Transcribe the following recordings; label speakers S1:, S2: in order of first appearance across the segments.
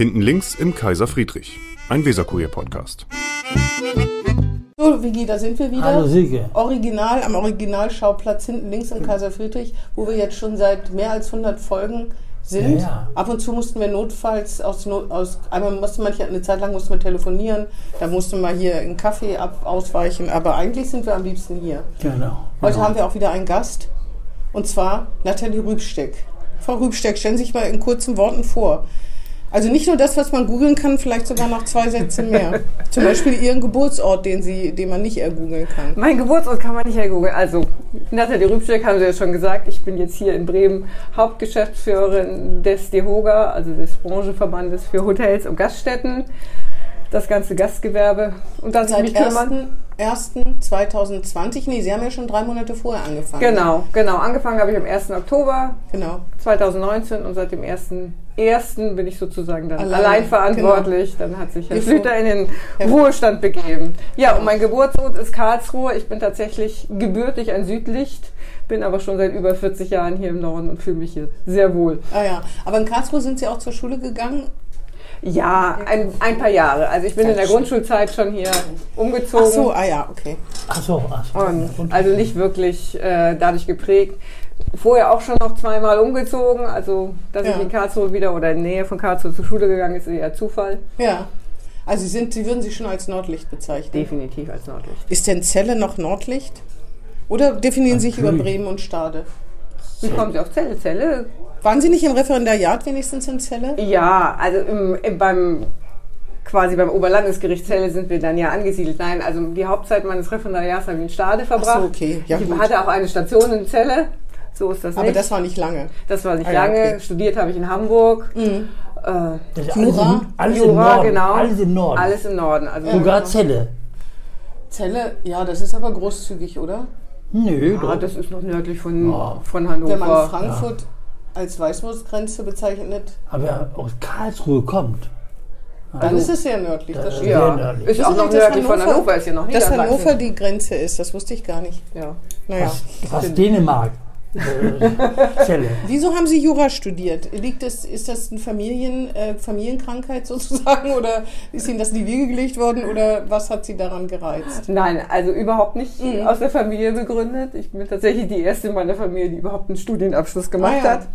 S1: Hinten links im Kaiser Friedrich, ein Weserkurier-Podcast.
S2: So, Vigi, da sind wir wieder.
S3: Hallo Silke.
S2: Original, am Originalschauplatz hinten links im Kaiser Friedrich, wo wir jetzt schon seit mehr als 100 Folgen sind.
S3: Ja, ja.
S2: Ab und zu mussten wir notfalls aus, aus einmal musste man eine Zeit lang mussten wir telefonieren, da musste man hier einen Kaffee ab, ausweichen, aber eigentlich sind wir am liebsten hier.
S3: Genau.
S2: Heute
S3: genau.
S2: haben wir auch wieder einen Gast und zwar Nathalie Rübsteck. Frau Rübsteck, stellen Sie sich mal in kurzen Worten vor. Also nicht nur das, was man googeln kann, vielleicht sogar noch zwei Sätze mehr. Zum Beispiel Ihren Geburtsort, den, Sie, den man nicht ergoogeln kann.
S4: Mein Geburtsort kann man nicht ergoogeln. Also, Nathalie Rübsteck haben Sie ja schon gesagt. Ich bin jetzt hier in Bremen Hauptgeschäftsführerin des DEHOGA, also des Branchenverbandes für Hotels und Gaststätten. Das ganze Gastgewerbe. Und ich
S2: Seit
S4: mich kümmern.
S2: 1.1.2020, nee, Sie haben ja schon drei Monate vorher angefangen.
S4: Genau, genau. Angefangen habe ich am 1. Oktober
S2: Genau.
S4: 2019 und seit dem 1.1. bin ich sozusagen dann
S2: Allein,
S4: allein, verantwortlich. Dann hat sich Herr
S2: Wie
S4: Schlüter in den
S2: Ja.
S4: Ruhestand begeben. Ja, und mein Geburtsort ist Karlsruhe. Ich bin tatsächlich gebürtig ein Südlicht, bin aber schon seit über 40 Jahren hier im Norden und fühle mich hier sehr wohl.
S2: Ah ja, aber in Karlsruhe sind Sie auch zur Schule gegangen?
S4: Ja, ein, ein paar Jahre. Also ich bin in der Grundschulzeit schon hier umgezogen.
S2: Ach so, ah ja, okay.
S3: Ach so, ach so.
S4: Und also nicht wirklich äh, dadurch geprägt. Vorher auch schon noch zweimal umgezogen. Also, dass
S2: Ja.
S4: ich in Karlsruhe wieder oder in Nähe von Karlsruhe zur Schule gegangen ist, ist eher Zufall.
S2: Ja. Also Sie, sind, Sie würden sich schon als Nordlicht bezeichnen.
S4: Definitiv als Nordlicht.
S2: Ist denn Celle noch Nordlicht? Oder definieren Sie sich über. Bremen und Stade?
S4: Wie kommen Sie auf Zelle? Zelle?
S2: Waren Sie nicht im Referendariat wenigstens in Celle?
S4: Ja, also im, im, beim quasi beim Oberlandesgericht Celle sind wir dann ja angesiedelt. Nein, also die Hauptzeit meines Referendariats habe ich in Stade verbracht.
S2: so, okay. Ja,
S4: ich
S2: gut.
S4: hatte auch eine Station in Celle. So ist das
S2: Aber
S4: nicht.
S2: das war nicht lange.
S4: das war nicht
S2: Ah
S4: lange.
S2: okay. Mhm.
S4: Studiert habe ich in Hamburg. Äh,
S3: Das ist
S2: Jura?
S3: Alles, im, alles im
S4: Jura,
S3: Norden.
S4: genau.
S3: Alles im Norden.
S4: Alles im Norden. Also
S3: Sogar Zelle.
S2: Celle, ja, das ist aber großzügig, oder?
S3: Nö,
S4: Ja,
S3: doch.
S4: Ah, das ist noch nördlich von,
S3: Ja.
S4: von Hannover.
S2: Wenn man Frankfurt als Weißwurstgrenze bezeichnet,
S3: Aber wer aus Karlsruhe kommt.
S2: dann ist es sehr nördlich. Das stimmt.
S3: Sehr
S4: ja,
S3: nördlich.
S4: ist auch noch
S2: dass
S4: nördlich von Hannover, ist ja noch
S2: Dass
S4: Niedersachsen.
S2: Hannover die Grenze ist, das wusste ich gar nicht.
S4: ja.
S2: Naja.
S3: Fast, fast Dänemark. Äh, Zelle.
S2: Wieso haben Sie Jura studiert? Liegt das, ist das eine Familien, äh, Familienkrankheit sozusagen oder ist Ihnen das in die Wiege gelegt worden oder was hat Sie daran gereizt?
S4: Nein, also überhaupt nicht
S2: Mhm.
S4: aus der Familie begründet. Ich bin tatsächlich die erste in meiner Familie, die überhaupt einen Studienabschluss gemacht
S2: Ah, ja.
S4: hat.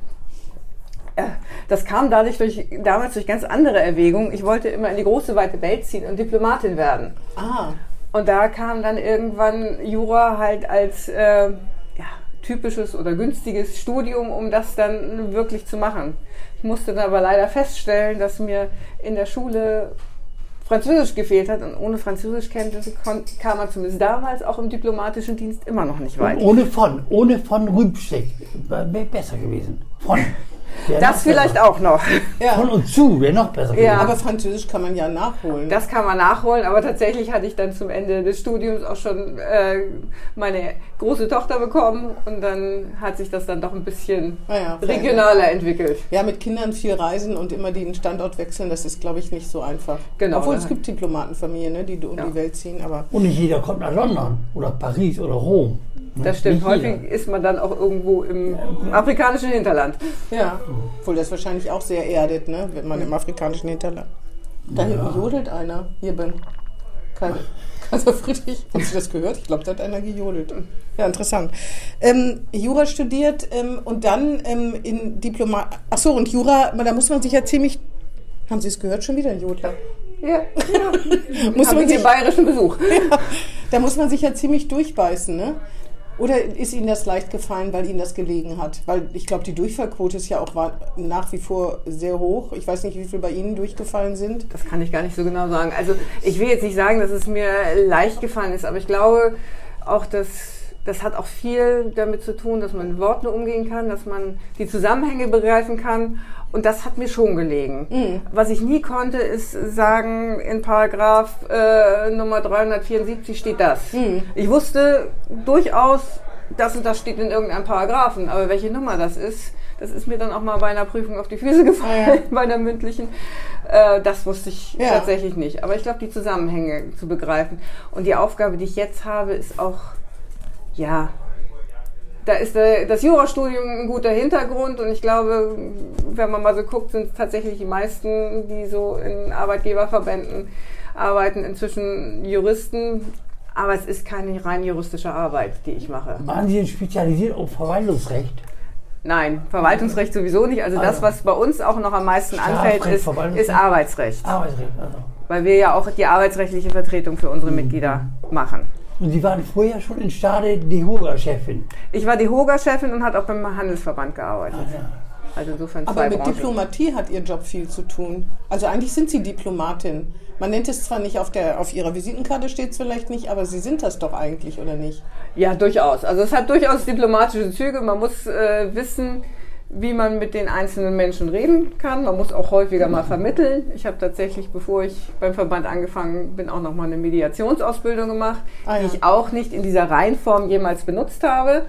S4: Das kam dadurch durch, damals durch ganz andere Erwägungen. Ich wollte immer in die große, weite Welt ziehen und Diplomatin werden.
S2: Ah,
S4: Und da kam dann irgendwann Jura halt als äh, typisches oder günstiges Studium, um das dann wirklich zu machen. Ich musste dann aber leider feststellen, dass mir in der Schule Französisch gefehlt hat und ohne Französischkenntnisse kam man zumindest damals auch im diplomatischen Dienst immer noch nicht
S3: Und
S4: weit.
S3: ohne von, ohne von Rübsteck. Wäre besser gewesen. Von.
S4: Das vielleicht
S3: besser.
S4: auch noch.
S2: ja.
S3: Von und zu wäre noch besser
S4: Ja.
S2: Aber Französisch kann man ja nachholen.
S4: Das kann man nachholen, aber tatsächlich hatte ich dann zum Ende des Studiums auch schon äh, meine große Tochter bekommen und dann hat sich das dann doch ein bisschen
S2: Ah ja,
S4: regionaler entwickelt.
S2: Ja, mit Kindern viel reisen und immer den Standort wechseln, das ist, glaube ich, nicht so einfach.
S4: Genau,
S2: Obwohl es gibt Diplomatenfamilien, ne, die um
S4: Ja.
S2: die Welt ziehen, aber
S3: Und nicht jeder kommt nach London oder Paris oder Rom. Ne?
S4: Das stimmt.
S3: Nicht
S4: Häufig ist man dann auch irgendwo im afrikanischen Hinterland.
S2: ja, obwohl das wahrscheinlich auch sehr erdet, ne, wenn man im afrikanischen Hinterland. Da hinten jodelt einer, hier beim Kaiser, Kaiser Friedrich. Haben Sie das gehört? Ich glaube, da hat einer gejodelt. Ja, interessant. Ähm, Jura studiert ähm, und dann ähm, in Diplomat. Achso, und Jura, da muss man sich ja ziemlich. Haben Sie es gehört schon wieder, ein Jodler?
S4: Ja, ja.
S2: Muss man
S4: ich
S2: sich,
S4: den bayerischen Besuch.
S2: da muss man sich ja ziemlich durchbeißen, ne? Oder ist Ihnen das leicht gefallen, weil Ihnen das gelegen hat? Weil ich glaube, die Durchfallquote ist ja auch nach wie vor sehr hoch. Ich weiß nicht, wie viel bei Ihnen durchgefallen sind.
S4: Das kann ich gar nicht so genau sagen. Also ich will jetzt nicht sagen, dass es mir leicht gefallen ist, aber ich glaube auch, dass das hat auch viel damit zu tun, dass man mit Worten umgehen kann, dass man die Zusammenhänge begreifen kann. Und das hat mir schon gelegen. Was ich nie konnte, ist sagen, in Paragraph äh, Nummer 374 steht das. Ich wusste durchaus, das und das steht in irgendeinem Paragraphen, aber welche Nummer das ist, das ist mir dann auch mal bei einer Prüfung auf die Füße gefallen,
S2: ja.
S4: bei einer mündlichen. Äh, das wusste ich
S2: Ja.
S4: tatsächlich nicht. Aber ich glaube, die Zusammenhänge zu begreifen. Und die Aufgabe, die ich jetzt habe, ist auch, ja, da ist äh, das Jurastudium ein guter Hintergrund und ich glaube, wenn man mal so guckt, sind es tatsächlich die meisten, die so in Arbeitgeberverbänden arbeiten, inzwischen Juristen. Aber es ist keine rein juristische Arbeit, die ich mache.
S3: Waren Sie denn spezialisiert auf Verwaltungsrecht?
S4: Nein, Verwaltungsrecht sowieso nicht. Also das,
S3: Also.
S4: was bei uns auch noch am meisten anfällt, ist, ist Arbeitsrecht.
S3: Arbeitsrecht, also.
S4: Weil wir ja auch die arbeitsrechtliche Vertretung für unsere Mitglieder machen.
S3: Und Sie waren vorher schon in Stade die Hoga-Chefin.
S4: Ich war die Hoga-Chefin und hat auch beim Handelsverband gearbeitet.
S3: Ah, ja.
S4: Also insofern
S2: Aber mit
S4: Branchen.
S2: Diplomatie hat Ihr Job viel zu tun. Also eigentlich sind Sie Diplomatin. Man nennt es zwar nicht auf, der, auf Ihrer Visitenkarte, steht es vielleicht nicht, aber Sie sind das doch eigentlich, oder nicht?
S4: Ja, durchaus. Also es hat durchaus diplomatische Züge. Man muss äh, wissen, wie man mit den einzelnen Menschen reden kann. Man muss auch häufiger mal vermitteln. Ich habe tatsächlich, bevor ich beim Verband angefangen bin, auch noch mal eine Mediationsausbildung gemacht,
S2: Ah,
S4: die
S2: ja.
S4: ich auch nicht in dieser Reihenform jemals benutzt habe.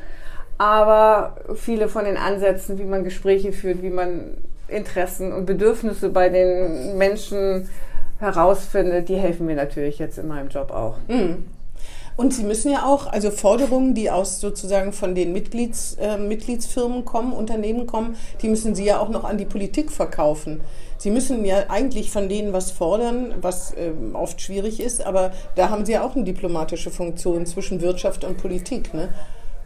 S4: Aber viele von den Ansätzen, wie man Gespräche führt, wie man Interessen und Bedürfnisse bei den Menschen herausfindet, die helfen mir natürlich jetzt in meinem Job auch.
S2: Und Sie müssen ja auch, also Forderungen, die aus sozusagen von den Mitglieds, äh, Mitgliedsfirmen kommen, Unternehmen kommen, die müssen Sie ja auch noch an die Politik verkaufen. Sie müssen ja eigentlich von denen was fordern, was ähm, oft schwierig ist, aber da haben Sie ja auch eine diplomatische Funktion zwischen Wirtschaft und Politik. Ne?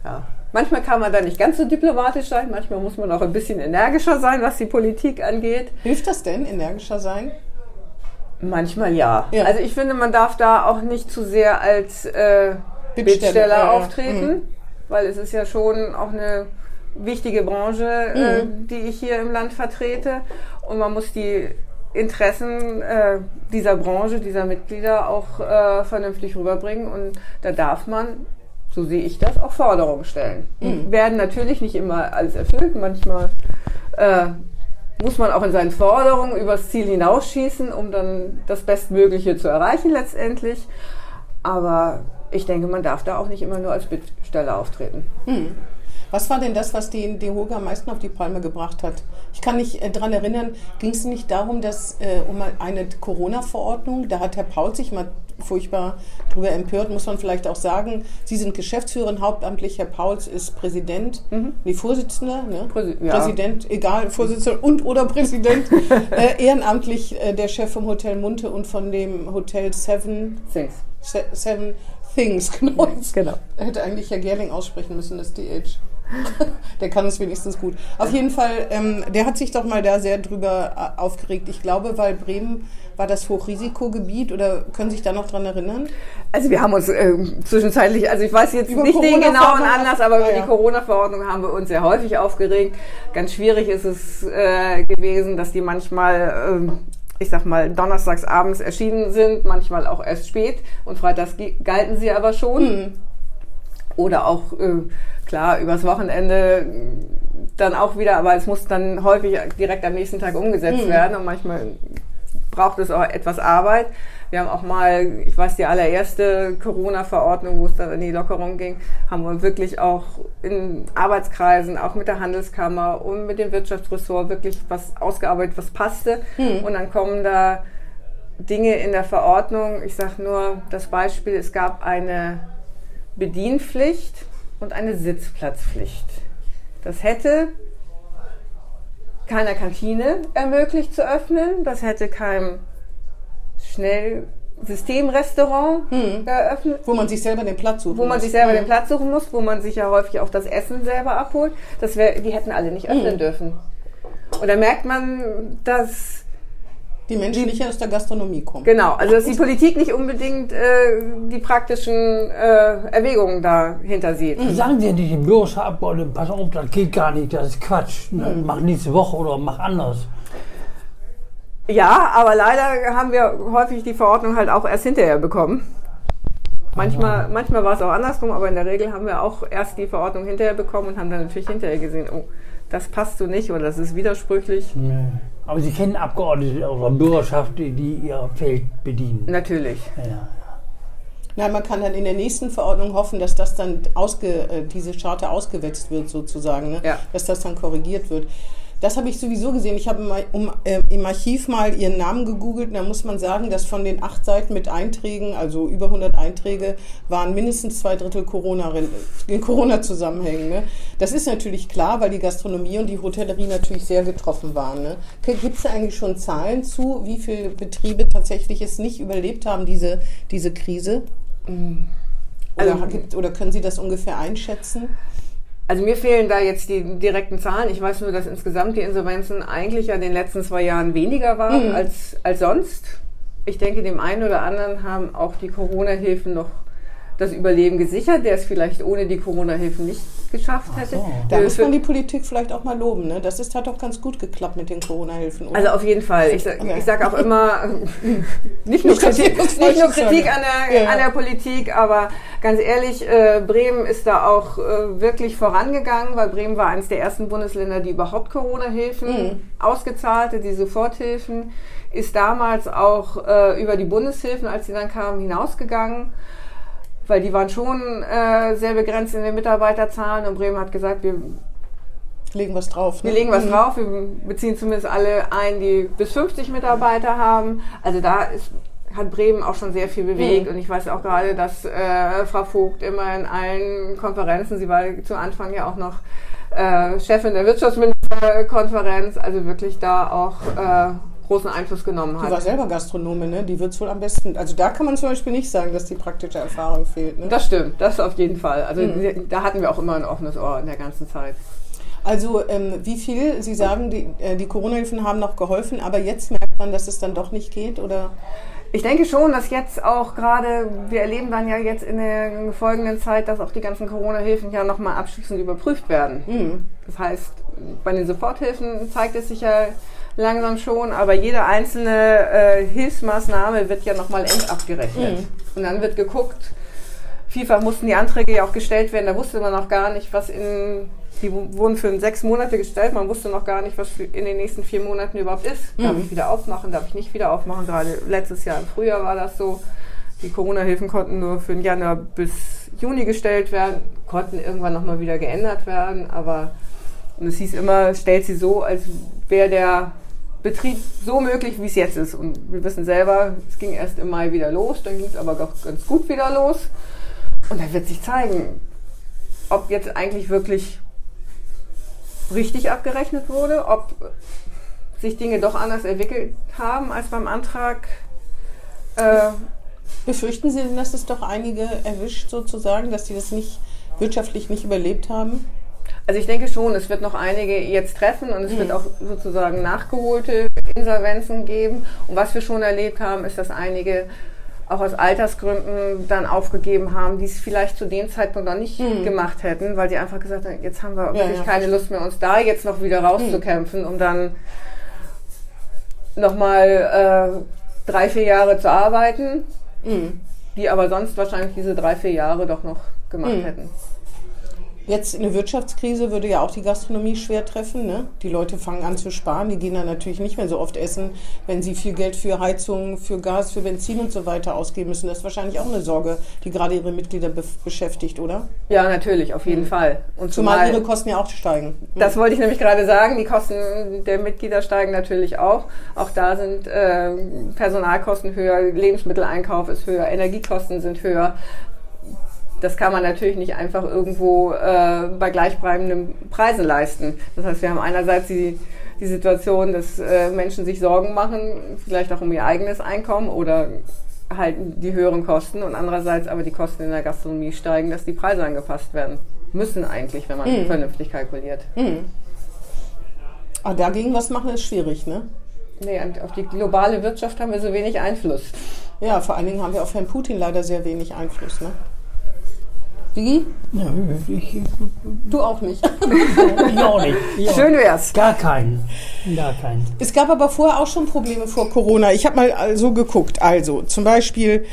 S4: Ja. Manchmal kann man da nicht ganz so diplomatisch sein, manchmal muss man auch ein bisschen energischer sein, was die Politik angeht.
S2: Hilft das denn, energischer sein?
S4: Manchmal ja.
S2: Ja.
S4: Also ich finde, man darf da auch nicht zu sehr als äh,
S2: Bittsteller, ja, ja.
S4: auftreten, weil es ist ja schon auch eine wichtige Branche, äh, die ich hier im Land vertrete. Und man muss die Interessen äh, dieser Branche, dieser Mitglieder auch äh, vernünftig rüberbringen. Und da darf man, so sehe ich das, auch Forderungen stellen. Die werden natürlich nicht immer alles erfüllt. Manchmal äh, muss man auch in seinen Forderungen übers Ziel hinausschießen, um dann das Bestmögliche zu erreichen letztendlich. Aber ich denke, man darf da auch nicht immer nur als Bittsteller auftreten.
S2: Was war denn das, was die, die Hoga am meisten auf die Palme gebracht hat? Ich kann mich äh, daran erinnern, ging es nicht darum, dass äh, um eine Corona-Verordnung, da hat Herr Paul sich mal furchtbar drüber empört, muss man vielleicht auch sagen. Sie sind Geschäftsführerin hauptamtlich, Herr Pauls ist Präsident, nee, Vorsitzender, ne?
S4: Präsi- ja.
S2: Präsident, egal, Vorsitzender und oder Präsident, äh, ehrenamtlich äh, der Chef vom Hotel Munte und von dem Hotel Seven,
S4: Things.
S2: Se Seven Things, genau.
S4: Genau.
S2: Hätte eigentlich Herr Gerling aussprechen müssen, das DH. der kann es wenigstens gut. Auf jeden Fall, ähm, der hat sich doch mal da sehr drüber äh, aufgeregt. Ich glaube, weil Bremen war das Hochrisikogebiet oder können Sie sich da noch dran erinnern?
S4: Also wir haben uns äh, zwischenzeitlich, also ich weiß jetzt
S2: Über
S4: nicht den genauen Anlass, aber über
S2: Ah, ja.
S4: die Corona-Verordnung haben wir uns sehr häufig aufgeregt. Ganz schwierig ist es äh, gewesen, dass die manchmal, ähm, ich sag mal, donnerstags abends erschienen sind, manchmal auch erst spät und freitags galten sie aber schon. Oder auch, äh, klar, übers Wochenende dann auch wieder, aber es muss dann häufig direkt am nächsten Tag umgesetzt werden und manchmal braucht es auch etwas Arbeit. Wir haben auch mal, ich weiß, die allererste Corona-Verordnung, wo es dann in die Lockerung ging, haben wir wirklich auch in Arbeitskreisen, auch mit der Handelskammer und mit dem Wirtschaftsressort wirklich was ausgearbeitet, was passte. Und dann kommen da Dinge in der Verordnung. Ich sage nur das Beispiel, es gab eine Bedienpflicht und eine Sitzplatzpflicht. Das hätte keiner Kantine ermöglicht zu öffnen. Das hätte keinem Schnellsystemrestaurant eröffnet,
S2: Wo man sich selber den Platz sucht.
S4: wo man sich selber den Platz suchen muss, wo man sich ja häufig auch das Essen selber abholt. Das wär, die hätten alle nicht öffnen dürfen. Und da merkt man, dass
S2: Die Menschen nicht aus der Gastronomie kommen.
S4: Genau, also dass die Politik nicht unbedingt äh, die praktischen äh, Erwägungen dahinter sieht.
S3: Sagen Sie nicht dem Bürgerschaftsabgeordneten, pass auf, das geht gar nicht, das ist Quatsch. Mach nächste Woche oder mach anders.
S4: Ja, aber leider haben wir häufig die Verordnung halt auch erst hinterher bekommen. Manchmal, manchmal war es auch andersrum, aber in der Regel haben wir auch erst die Verordnung hinterher bekommen und haben dann natürlich hinterher gesehen, oh, das passt so nicht oder das ist widersprüchlich.
S3: Nee. Aber Sie kennen Abgeordnete aus der Bürgerschaft, die, die ihr Feld bedienen.
S4: Natürlich.
S3: Ja.
S2: Nein, man kann dann in der nächsten Verordnung hoffen, dass das dann ausge, äh, diese Charte ausgewetzt wird sozusagen, ne?
S4: Ja.
S2: dass das dann korrigiert wird. Das habe ich sowieso gesehen. Ich habe im, um, äh, im Archiv mal ihren Namen gegoogelt und da muss man sagen, dass von den acht Seiten mit Einträgen, also über 100 Einträge, waren mindestens zwei Drittel Corona, in Corona-Zusammenhängen. Ne? Das ist natürlich klar, weil die Gastronomie und die Hotellerie natürlich sehr getroffen waren. Ne? Gibt es eigentlich schon Zahlen zu, wie viele Betriebe tatsächlich es nicht überlebt haben, diese, diese Krise? Oder,
S4: Also-
S2: oder können Sie das ungefähr einschätzen?
S4: Also mir fehlen da jetzt die direkten Zahlen. Ich weiß nur, dass insgesamt die Insolvenzen eigentlich ja in den letzten zwei Jahren weniger waren
S2: Mhm.
S4: als, als sonst. Ich denke, dem einen oder anderen haben auch die Corona-Hilfen noch das Überleben gesichert, der es vielleicht ohne die Corona-Hilfen nicht geschafft hätte.
S3: so.
S2: Da
S4: Äh,
S2: muss man die Politik vielleicht auch mal loben. Ne? Das ist, hat doch ganz gut geklappt mit den Corona-Hilfen.
S4: Also auf jeden Fall. Ich, sa-
S2: Okay.
S4: ich sage auch immer, nicht nur Kritik, nicht nur Kritik
S2: sage.
S4: an der,
S2: Ja.
S4: an der Politik, aber ganz ehrlich, äh, Bremen ist da auch äh, wirklich vorangegangen, weil Bremen war eines der ersten Bundesländer, die überhaupt Corona-Hilfen
S2: Mhm.
S4: ausgezahlte, die Soforthilfen, ist damals auch äh, über die Bundeshilfen, als sie dann kamen, hinausgegangen. Weil die waren schon äh, sehr begrenzt in den Mitarbeiterzahlen und Bremen hat gesagt, wir
S2: legen was drauf. Ne?
S4: wir legen was
S2: Mhm.
S4: drauf, wir beziehen zumindest alle ein, die bis 50 Mitarbeiter haben. Also da ist, hat Bremen auch schon sehr viel bewegt
S2: Mhm.
S4: und ich weiß auch gerade, dass äh, Frau Vogt immer in allen Konferenzen, sie war zu Anfang ja auch noch äh, Chefin der Wirtschaftsministerkonferenz, also wirklich da auch äh, großen Einfluss genommen
S2: Die war
S4: hat.
S2: selber Gastronome, ne? die wird es wohl am besten. Also da kann man zum Beispiel nicht sagen, dass die praktische Erfahrung fehlt. Ne?
S4: Das stimmt, das auf jeden Fall. Also
S2: Mhm.
S4: da hatten wir auch immer ein offenes Ohr in der ganzen Zeit.
S2: Also ähm, wie viel, Sie sagen, die, äh, die Corona-Hilfen haben noch geholfen, aber jetzt merkt man, dass es dann doch nicht geht? Oder?
S4: Ich denke schon, dass jetzt auch gerade, wir erleben dann ja jetzt in der folgenden Zeit, dass auch die ganzen Corona-Hilfen ja nochmal abschließend überprüft werden.
S2: Mhm.
S4: Das heißt, bei den Soforthilfen zeigt es sich ja langsam schon, aber jede einzelne äh, Hilfsmaßnahme wird ja nochmal endabgerechnet.
S2: Mhm.
S4: Und dann wird geguckt, vielfach mussten die Anträge ja auch gestellt werden, da wusste man noch gar nicht, was in, die wurden für sechs Monate gestellt, man wusste noch gar nicht, was in den nächsten vier Monaten überhaupt ist. Darf
S2: Mhm.
S4: ich wieder aufmachen, darf ich nicht wieder aufmachen? Gerade letztes Jahr im Frühjahr war das so. Die Corona-Hilfen konnten nur für den Januar bis Juni gestellt werden, konnten irgendwann nochmal wieder geändert werden, aber und es hieß immer, stellt sie so, als wäre der Betrieb so möglich, wie es jetzt ist. Und wir wissen selber, es ging erst im Mai wieder los, dann ging es aber ganz gut wieder los. Und dann wird sich zeigen, ob jetzt eigentlich wirklich richtig abgerechnet wurde, ob sich Dinge doch anders entwickelt haben als beim Antrag. Äh,
S2: Befürchten Sie denn, dass es doch einige erwischt sozusagen, dass die das nicht wirtschaftlich nicht überlebt haben?
S4: Also ich denke schon, es wird noch einige jetzt treffen und es wird auch sozusagen nachgeholte Insolvenzen geben. Und was wir schon erlebt haben, ist, dass einige auch aus Altersgründen dann aufgegeben haben, die es vielleicht zu dem Zeitpunkt noch nicht gemacht hätten, weil die einfach gesagt haben, jetzt haben wir wirklich
S2: ja.
S4: keine Lust mehr, uns da jetzt noch wieder rauszukämpfen, um dann nochmal äh, drei, vier Jahre zu arbeiten,
S2: Mhm.
S4: die aber sonst wahrscheinlich diese drei, vier Jahre doch noch gemacht
S2: Mhm.
S4: hätten.
S2: Jetzt eine Wirtschaftskrise würde ja auch die Gastronomie schwer treffen. Ne? Die Leute fangen an zu sparen. Die gehen dann natürlich nicht mehr so oft essen, wenn sie viel Geld für Heizung, für Gas, für Benzin und so weiter ausgeben müssen. Das ist wahrscheinlich auch eine Sorge, die gerade ihre Mitglieder be beschäftigt, oder?
S4: Ja, natürlich, auf jeden Fall. Und
S2: Mhm. Zumal ihre Kosten ja auch steigen.
S4: Das wollte ich nämlich gerade sagen. Die Kosten der Mitglieder steigen natürlich auch. Auch da sind äh, Personalkosten höher, Lebensmitteleinkauf ist höher, Energiekosten sind höher. Das kann man natürlich nicht einfach irgendwo äh, bei gleichbleibenden Preisen leisten. Das heißt, wir haben einerseits die, die Situation, dass äh, Menschen sich Sorgen machen, vielleicht auch um ihr eigenes Einkommen oder halt die höheren Kosten und andererseits aber die Kosten in der Gastronomie steigen, dass die Preise angepasst werden müssen eigentlich, wenn man vernünftig kalkuliert.
S2: Aber dagegen was machen ist schwierig, ne?
S4: Nee, auf die globale Wirtschaft haben wir so wenig Einfluss.
S2: Ja, vor allen Dingen haben wir auf Herrn Putin leider sehr wenig Einfluss, ne? Digi?
S3: Ja, ich, ich,
S2: Du auch nicht.
S3: ich auch nicht. Ich
S4: Schön wär's.
S3: Gar keinen. Gar keinen.
S2: Es gab aber vorher auch schon Probleme vor Corona. Ich habe mal so geguckt. Also zum Beispiel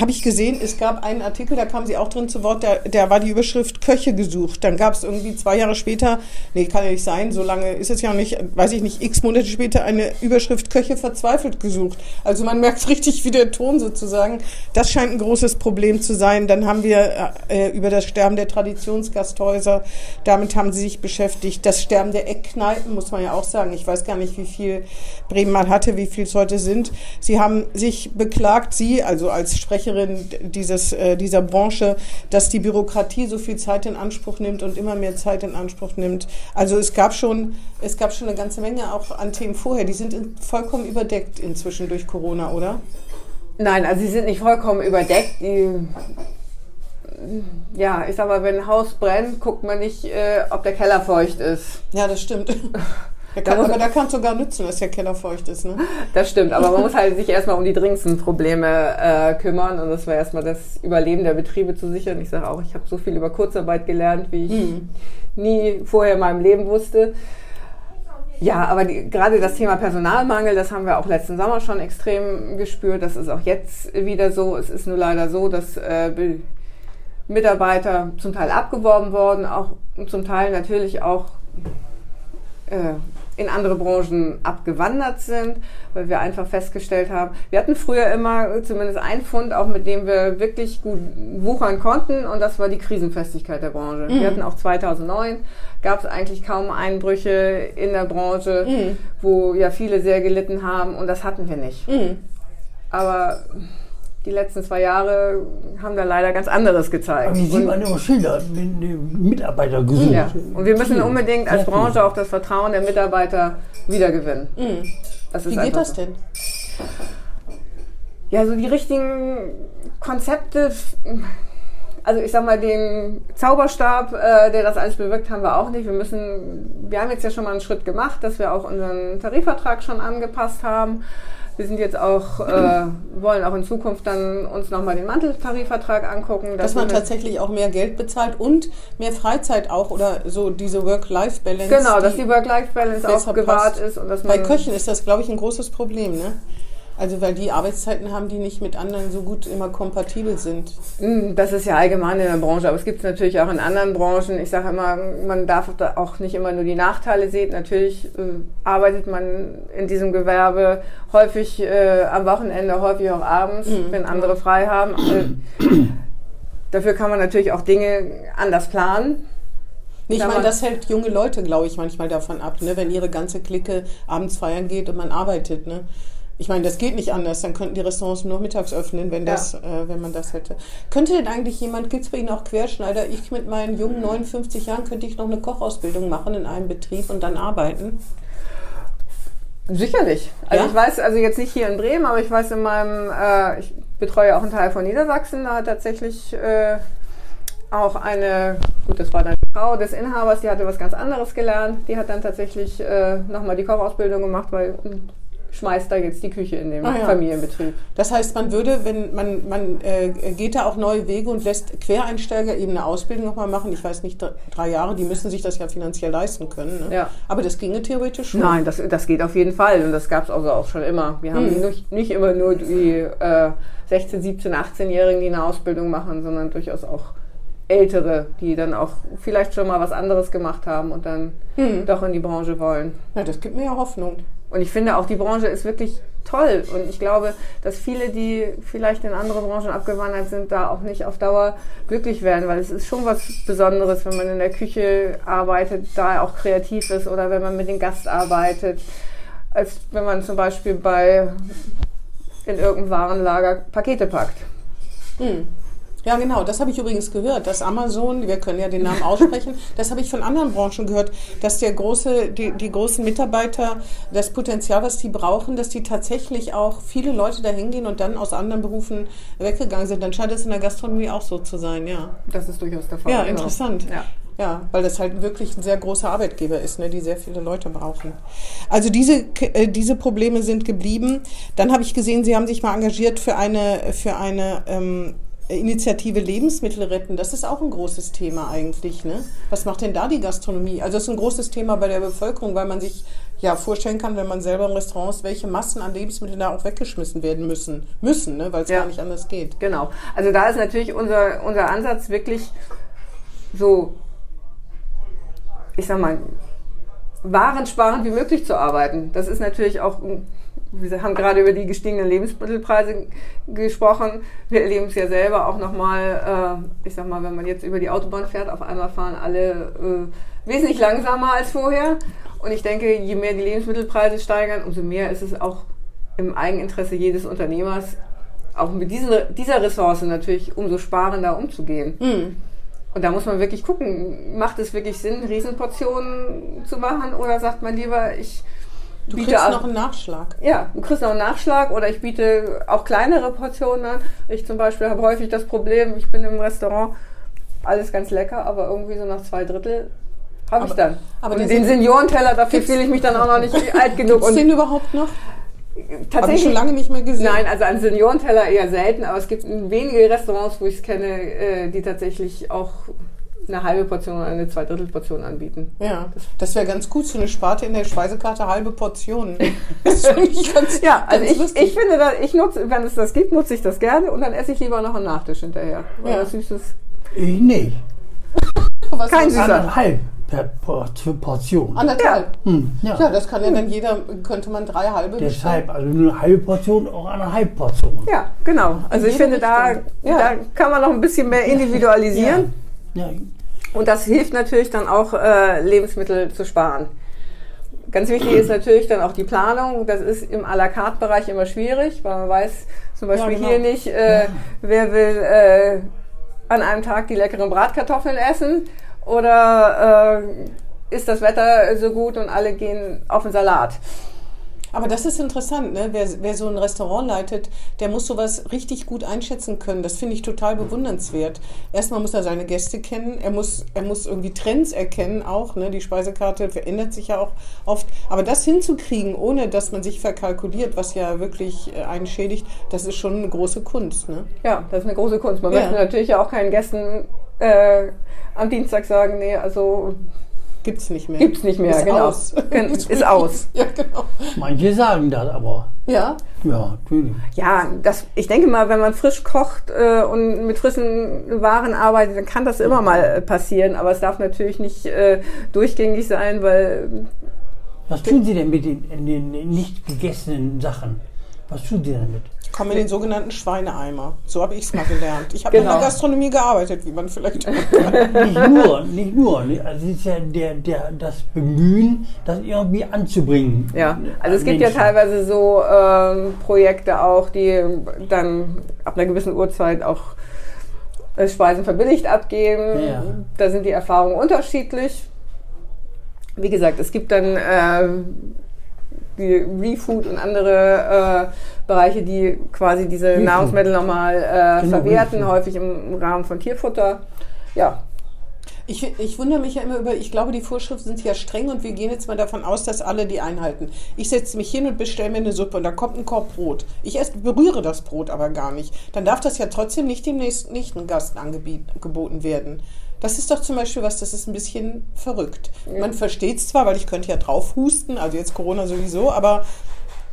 S2: habe ich gesehen, es gab einen Artikel, da kam sie auch drin zu Wort, der, der war die Überschrift Köche gesucht. Dann gab es irgendwie zwei Jahre später, nee, kann ja nicht sein, so lange ist es ja noch nicht, weiß ich nicht, x Monate später eine Überschrift Köche verzweifelt gesucht. Also man merkt richtig, wie der Ton sozusagen. Das scheint ein großes Problem zu sein. Dann haben wir äh, über das Sterben der Traditionsgasthäuser, damit haben sie sich beschäftigt. Das Sterben der Eckkneipen, muss man ja auch sagen. Ich weiß gar nicht, wie viel Bremen mal hatte, wie viel es heute sind. Sie haben sich beklagt, Sie, also als Sprecherin dieses, äh, dieser Branche, dass die Bürokratie so viel Zeit in Anspruch nimmt und immer mehr Zeit in Anspruch nimmt. Also es gab schon, es gab schon eine ganze Menge auch an Themen vorher. Die sind in, vollkommen überdeckt inzwischen durch Corona, oder?
S4: Nein, also sie sind nicht vollkommen überdeckt. Die, ja, ich sag mal, wenn ein Haus brennt, guckt man nicht, äh, ob der Keller feucht ist.
S2: Ja, das stimmt. Der kann, aber da kann es sogar nützen, dass der Keller feucht ist. Ne?
S4: Das stimmt, aber man muss halt sich erstmal um die dringendsten Probleme äh, kümmern und das war erstmal das Überleben der Betriebe zu sichern. Ich sage auch, ich habe so viel über Kurzarbeit gelernt, wie ich hm. nie vorher in meinem Leben wusste. Ja, aber die, gerade das Thema Personalmangel, das haben wir auch letzten Sommer schon extrem gespürt. Das ist auch jetzt wieder so. Es ist nur leider so, dass äh, Mitarbeiter zum Teil abgeworben worden, auch zum Teil natürlich auch äh, in andere Branchen abgewandert sind, weil wir einfach festgestellt haben, wir hatten früher immer zumindest einen Fund, auch mit dem wir wirklich gut wuchern konnten und das war die Krisenfestigkeit der Branche. Mhm. Wir hatten auch 2009, gab es eigentlich kaum Einbrüche in der Branche, mhm. wo ja viele sehr gelitten haben und das hatten wir nicht. Mhm. Aber die letzten zwei Jahre haben da leider ganz anderes gezeigt.
S3: Aber die sieht man immer Schilder, Mitarbeiter gesucht. Ja.
S4: Und wir müssen unbedingt als Branche auch das Vertrauen der Mitarbeiter wiedergewinnen.
S2: Mhm. Wie geht das denn?
S4: Ja, so die richtigen Konzepte, also ich sag mal, den Zauberstab, äh, der das alles bewirkt, haben wir auch nicht. Wir müssen, wir haben jetzt ja schon mal einen Schritt gemacht, dass wir auch unseren Tarifvertrag schon angepasst haben. Wir sind jetzt auch, äh, wollen auch in Zukunft dann uns nochmal den Manteltarifvertrag angucken.
S2: Dass, dass man tatsächlich auch mehr Geld bezahlt und mehr Freizeit auch oder so diese Work-Life-Balance.
S4: Genau, dass die Work-Life-Balance auch gewahrt ist. Und dass
S2: Bei Köchen ist das, glaube ich, ein großes Problem, ne? Also weil die Arbeitszeiten haben, die nicht mit anderen so gut immer kompatibel sind.
S4: Hm, das ist ja allgemein in der Branche, aber es gibt es natürlich auch in anderen Branchen. Ich sage immer, man darf auch nicht immer nur die Nachteile sehen. Natürlich äh, arbeitet man in diesem Gewerbe häufig äh, am Wochenende, häufig auch abends, mhm. wenn andere frei haben. Äh, dafür kann man natürlich auch Dinge anders planen.
S2: ich meine, das hält junge Leute, glaube ich, manchmal davon ab, ne? wenn ihre ganze Clique abends feiern geht und man arbeitet. Ne? Ich meine, das geht nicht anders. Dann könnten die Restaurants nur mittags öffnen, wenn, das, ja. äh, wenn man das hätte. Könnte denn eigentlich jemand, gibt es bei Ihnen auch Querschneider? Ich mit meinen jungen 59 Jahren könnte ich noch eine Kochausbildung machen in einem Betrieb und dann arbeiten?
S4: Sicherlich. Also ja? ich weiß, also jetzt nicht hier in Bremen, aber ich weiß in meinem, äh, ich betreue auch einen Teil von Niedersachsen, da hat tatsächlich äh, auch eine, gut, das war dann die Frau des Inhabers, die hatte was ganz anderes gelernt. Die hat dann tatsächlich äh, nochmal die Kochausbildung gemacht, weil schmeißt da jetzt die Küche in den ah, ja. Familienbetrieb.
S2: Das heißt, man würde, wenn man, man äh, geht da auch neue Wege und lässt Quereinsteiger eben eine Ausbildung nochmal machen, ich weiß nicht, drei Jahre, die müssen sich das ja finanziell leisten können. Ne? Ja. Aber das ginge theoretisch schon.
S4: Nein, das, das geht auf jeden Fall und das gab es also auch schon immer. Wir haben hm. nicht, nicht immer nur die äh, 16, 17, 18-Jährigen, die eine Ausbildung machen, sondern durchaus auch Ältere, die dann auch vielleicht schon mal was anderes gemacht haben und dann hm. doch in die Branche wollen.
S2: Ja, das gibt mir ja Hoffnung.
S4: Und ich finde auch, die Branche ist wirklich toll. Und ich glaube, dass viele, die vielleicht in andere Branchen abgewandert sind, da auch nicht auf Dauer glücklich werden, weil es ist schon was Besonderes, wenn man in der Küche arbeitet, da auch kreativ ist oder wenn man mit dem Gast arbeitet, als wenn man zum Beispiel bei in irgendeinem Warenlager Pakete packt.
S2: Hm. Ja, genau. Das habe ich übrigens gehört, dass Amazon, wir können ja den Namen aussprechen, das habe ich von anderen Branchen gehört, dass der große, die, die großen Mitarbeiter, das Potenzial, was die brauchen, dass die tatsächlich auch viele Leute da hingehen und dann aus anderen Berufen weggegangen sind. Dann scheint es in der Gastronomie auch so zu sein, ja.
S4: Das ist durchaus der Fall.
S2: Ja, genau. interessant. Ja. Ja, weil das halt wirklich ein sehr großer Arbeitgeber ist, ne, die sehr viele Leute brauchen. Also diese, äh, diese Probleme sind geblieben. Dann habe ich gesehen, Sie haben sich mal engagiert für eine, für eine ähm, Initiative Lebensmittel retten, das ist auch ein großes Thema eigentlich. Ne? Was macht denn da die Gastronomie? Also das ist ein großes Thema bei der Bevölkerung, weil man sich ja vorstellen kann, wenn man selber im Restaurant ist, welche Massen an Lebensmitteln da auch weggeschmissen werden müssen, müssen, ne? weil es
S4: Ja.
S2: gar nicht anders geht.
S4: Genau. Also da ist natürlich unser, unser Ansatz wirklich so, ich sag mal, warensparend wie möglich zu arbeiten. Das ist natürlich auch, wir haben gerade über die gestiegenen Lebensmittelpreise gesprochen. Wir erleben es ja selber auch nochmal, äh, ich sag mal, wenn man jetzt über die Autobahn fährt, auf einmal fahren alle äh, wesentlich langsamer als vorher. Und ich denke, je mehr die Lebensmittelpreise steigern, umso mehr ist es auch im Eigeninteresse jedes Unternehmers, auch mit diesen, dieser Ressource natürlich umso sparender umzugehen.
S2: Hm.
S4: Und da muss man wirklich gucken, macht es wirklich Sinn, Riesenportionen zu machen oder sagt man lieber, ich
S2: Du
S4: biete
S2: kriegst noch einen Nachschlag.
S4: ja, du kriegst noch einen Nachschlag oder ich biete auch kleinere Portionen an. Ich zum Beispiel habe häufig das Problem, ich bin im Restaurant, alles ganz lecker, aber irgendwie so nach zwei Drittel habe ich dann.
S2: aber
S4: und den
S2: Sen-
S4: Seniorenteller, dafür fühle ich mich dann auch noch nicht alt genug.
S2: Gibt's
S4: Und
S2: den überhaupt noch? Habe ich
S4: tatsächlich
S2: schon lange nicht mehr gesehen.
S4: Nein, also an Seniorenteller eher selten, aber es gibt wenige Restaurants, wo ich es kenne, äh, die tatsächlich auch eine halbe Portion oder eine Zweidrittelportion anbieten.
S2: Ja, das wäre ganz gut, so eine Sparte in der Speisekarte, halbe Portionen. Das finde ich ganz,
S4: Ja, also
S2: ganz
S4: ich,
S2: lustig.
S4: ich finde, da, ich nutze, wenn es das gibt, nutze ich das gerne und dann esse ich lieber noch einen Nachtisch hinterher. Oder
S2: Ja.
S4: Süßes.
S3: Ich nicht.
S2: Was
S4: kein Süßer.
S3: Anderthalb per Por- Portion.
S2: Anderthalb.
S3: Hm, ja.
S2: Ja, das kann ja dann jeder, könnte man drei halbe
S3: Deshalb, also nur eine halbe Portion, auch anderthalb Portion.
S4: Ja, genau. Also ich finde, da.
S2: Ja.
S4: da kann man noch ein bisschen mehr individualisieren.
S3: Ja,
S4: Und das hilft natürlich dann auch, äh, Lebensmittel zu sparen. Ganz wichtig ist natürlich dann auch die Planung. Das ist im à la carte Bereich immer schwierig, weil man weiß zum Beispiel
S2: Ja, genau.
S4: hier nicht, äh, wer will äh, an einem Tag die leckeren Bratkartoffeln essen oder äh, ist das Wetter so gut und alle gehen auf den Salat.
S2: Aber das ist interessant, ne? Wer, wer so ein Restaurant leitet, der muss sowas richtig gut einschätzen können. Das finde ich total bewundernswert. Erstmal muss er seine Gäste kennen, er muss, er muss irgendwie Trends erkennen auch. Ne? Die Speisekarte verändert sich ja auch oft. Aber das hinzukriegen, ohne dass man sich verkalkuliert, was ja wirklich äh, einen schädigt, das ist schon eine große Kunst. Ne?
S4: Ja, das ist eine große Kunst. Man
S2: Ja.
S4: möchte natürlich ja auch keinen Gästen äh, am Dienstag sagen, nee, also
S2: Gibt's nicht mehr.
S4: Gibt's nicht mehr,
S2: ist
S4: genau.
S2: Aus.
S4: Ist aus.
S2: Ja, genau.
S3: manche sagen das aber.
S2: Ja,
S3: Ja, natürlich.
S4: Ja, das, ich denke mal, wenn man frisch kocht äh, und mit frischen Waren arbeitet, dann kann das immer mal äh, passieren. Aber es darf natürlich nicht äh, durchgängig sein, weil
S3: Was tun Sie denn mit den, den nicht gegessenen Sachen? Was tun Sie damit?
S2: Kommen in den sogenannten Schweineeimer. So habe ich es mal gelernt. Ich habe in
S4: Genau.
S2: der Gastronomie gearbeitet, wie man vielleicht
S3: Nicht nur, nicht nur. Also es ist ja der, der, das Bemühen, das irgendwie anzubringen.
S4: ja, also es gibt ja
S3: Menschen.
S4: teilweise so ähm, Projekte auch, die dann ab einer gewissen Uhrzeit auch äh, Speisen verbilligt abgeben.
S3: Ja.
S4: Da sind die Erfahrungen unterschiedlich. Wie gesagt, es gibt dann äh, die Refood und andere äh, Bereiche, die quasi diese
S3: Refood.
S4: Nahrungsmittel nochmal äh,
S3: Genau,
S4: verwerten,
S3: Refood.
S4: häufig im Rahmen von Tierfutter. Ja,
S2: Ich, ich wundere mich ja immer über, ich glaube, die Vorschriften sind ja streng und wir gehen jetzt mal davon aus, dass alle die einhalten. Ich setze mich hin und bestelle mir eine Suppe und da kommt ein Korb Brot. Ich erst berühre das Brot aber gar nicht. Dann darf das ja trotzdem nicht dem nächsten, Gast angeboten werden. Das ist doch zum Beispiel was, das ist ein bisschen verrückt. Man versteht es zwar, weil ich könnte ja drauf husten, also jetzt Corona sowieso, aber,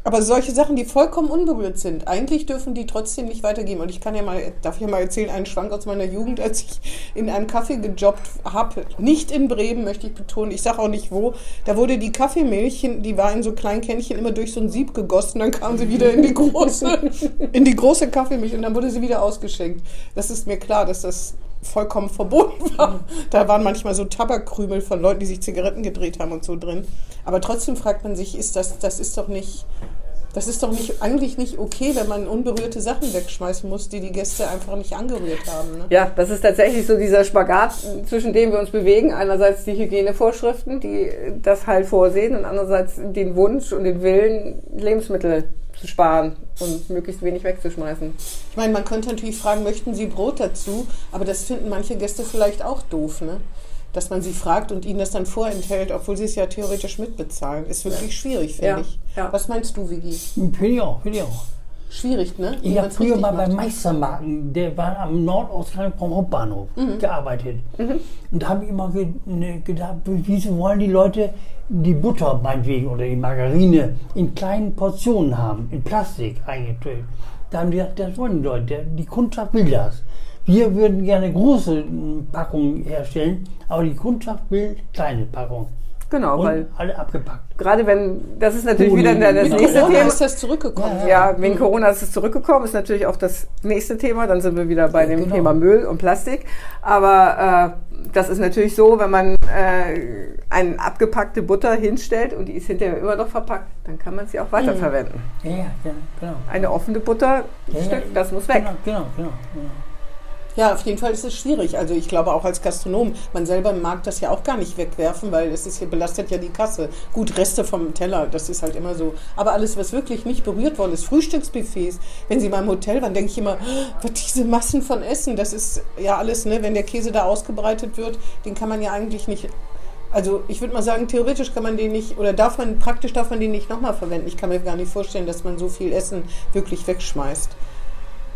S2: aber solche Sachen, die vollkommen unberührt sind, eigentlich dürfen die trotzdem nicht weitergeben. Und ich kann ja mal, darf ich ja mal erzählen, einen Schwank aus meiner Jugend, als ich in einem Kaffee gejobbt habe, nicht in Bremen, möchte ich betonen, ich sage auch nicht wo, da wurde die Kaffeemilch, die war in so kleinen Kännchen immer durch so ein Sieb gegossen, dann kam sie wieder in die große, in die große Kaffeemilch und dann wurde sie wieder ausgeschenkt. Das ist mir klar, dass das vollkommen verboten war. Da waren manchmal so Tabakkrümel von Leuten, die sich Zigaretten gedreht haben und so drin. Aber trotzdem fragt man sich, ist das, das ist doch nicht, das ist doch nicht, eigentlich nicht okay, wenn man unberührte Sachen wegschmeißen muss, die die Gäste einfach nicht angerührt haben. Ne?
S4: Ja, das ist tatsächlich so dieser Spagat, zwischen dem wir uns bewegen. Einerseits die Hygienevorschriften, die das halt vorsehen, und andererseits den Wunsch und den Willen, Lebensmittel zu sparen und möglichst wenig wegzuschmeißen.
S2: Ich meine, man könnte natürlich fragen, möchten Sie Brot dazu? Aber das finden manche Gäste vielleicht auch doof, ne? Dass man sie fragt und ihnen das dann vorenthält, obwohl sie es ja theoretisch mitbezahlen. Ist wirklich schwierig, finde
S4: Ja,
S2: ich.
S4: ja.
S2: Was meinst du, Vigi?
S3: Finde ich auch, finde ich auch.
S2: Schwierig, ne? Wie
S3: Ich habe früher mal
S2: macht.
S3: beim Meistermarken, der war am Nordausgang vom Hauptbahnhof,
S2: Mhm.
S3: gearbeitet. Und da habe ich immer ge ne, gedacht, wieso wollen die Leute die Butter meinetwegen oder die Margarine in kleinen Portionen haben, in Plastik eingetütet. Da haben die gesagt, das wollen die Leute, die Kundschaft will das. Wir würden gerne große Packungen herstellen, aber die Kundschaft will kleine Packungen.
S4: Genau,
S3: Und
S4: weil
S3: alle abgepackt.
S4: gerade wenn, das ist natürlich
S3: Ohne-
S4: wieder der- das
S3: Mit
S4: nächste
S2: Corona
S4: Thema.
S2: ist das zurückgekommen.
S4: Ja, wegen Corona ist es zurückgekommen, ist natürlich auch das nächste Thema. Dann sind wir wieder bei dem
S3: genau.
S4: Thema Müll und Plastik. Aber äh, das ist natürlich so, wenn man äh, eine abgepackte Butter hinstellt und die ist hinterher immer noch verpackt, dann kann man sie auch weiterverwenden.
S3: Ja, ja, genau. genau.
S4: Eine offene Butter,
S3: Ja, ja,
S4: das muss weg.
S3: Genau, genau, genau. genau.
S2: Ja, auf jeden Fall ist es schwierig. Also ich glaube auch als Gastronom, man selber mag das ja auch gar nicht wegwerfen, weil es ist hier belastet ja die Kasse. Gut, Reste vom Teller, das ist halt immer so. Aber alles, was wirklich nicht berührt worden ist, Frühstücksbuffets, wenn Sie mal im Hotel waren, denke ich immer, was diese Massen von Essen, das ist ja alles, ne, wenn der Käse da ausgebreitet wird, den kann man ja eigentlich nicht. Also ich würde mal sagen, theoretisch kann man den nicht, oder darf man, praktisch darf man den nicht nochmal verwenden. Ich kann mir gar nicht vorstellen, dass man so viel Essen wirklich wegschmeißt.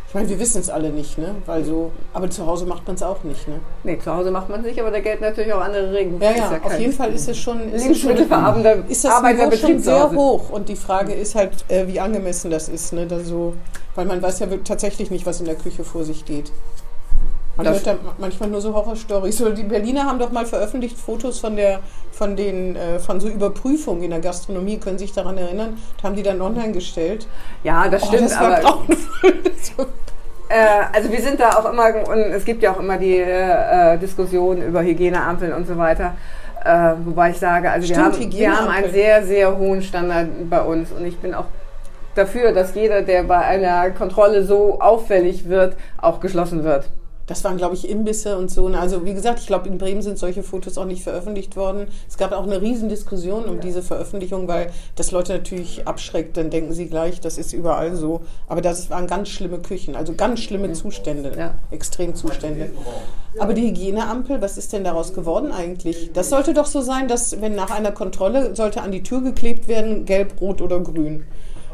S2: Ich meine, wir wissen es alle nicht, ne? Weil so, aber zu Hause macht man es auch nicht, ne?
S4: Nee, zu Hause macht man es nicht, aber da gelten natürlich auch andere Regeln.
S2: Ja,
S4: Ist
S2: ja, auf jeden Fall ist es schon, ist
S4: Lebensmittelverarbeitender
S2: ist das Niveau schon sehr hoch und die Frage ist halt, äh, wie angemessen das ist, ne? Da so, weil man weiß ja wirklich tatsächlich nicht, was in der Küche vor sich geht. Man
S4: Das-
S2: hört da manchmal nur so Horrorstories. So, die Berliner haben doch mal veröffentlicht Fotos von der, von den, äh, von so Überprüfungen in der Gastronomie. Können Sie sich daran erinnern? Da haben die dann online gestellt.
S4: Ja, das
S2: Oh,
S4: stimmt,
S2: das war
S4: aber
S2: grauenvoll.
S4: Äh, also wir sind da auch immer, und es gibt ja auch immer die äh, Diskussion über Hygieneampeln und so weiter. Äh, wobei ich sage, also wir
S2: Stimmt,
S4: haben, wir haben einen sehr, sehr hohen Standard bei uns und ich bin auch dafür, dass jeder, der bei einer Kontrolle so auffällig wird, auch geschlossen wird.
S2: Das waren, glaube ich, Imbisse und so. Also wie gesagt, ich glaube, in Bremen sind solche Fotos auch nicht veröffentlicht worden. Es gab auch eine Riesendiskussion um diese Veröffentlichung, weil das Leute natürlich abschreckt. Dann denken sie gleich, das ist überall so. Aber das waren ganz schlimme Küchen, also ganz schlimme Zustände,
S4: Ja.
S2: Extremzustände. Aber die Hygieneampel, was ist denn daraus geworden eigentlich? Das sollte doch so sein, dass wenn nach einer Kontrolle sollte an die Tür geklebt werden, gelb, rot oder grün.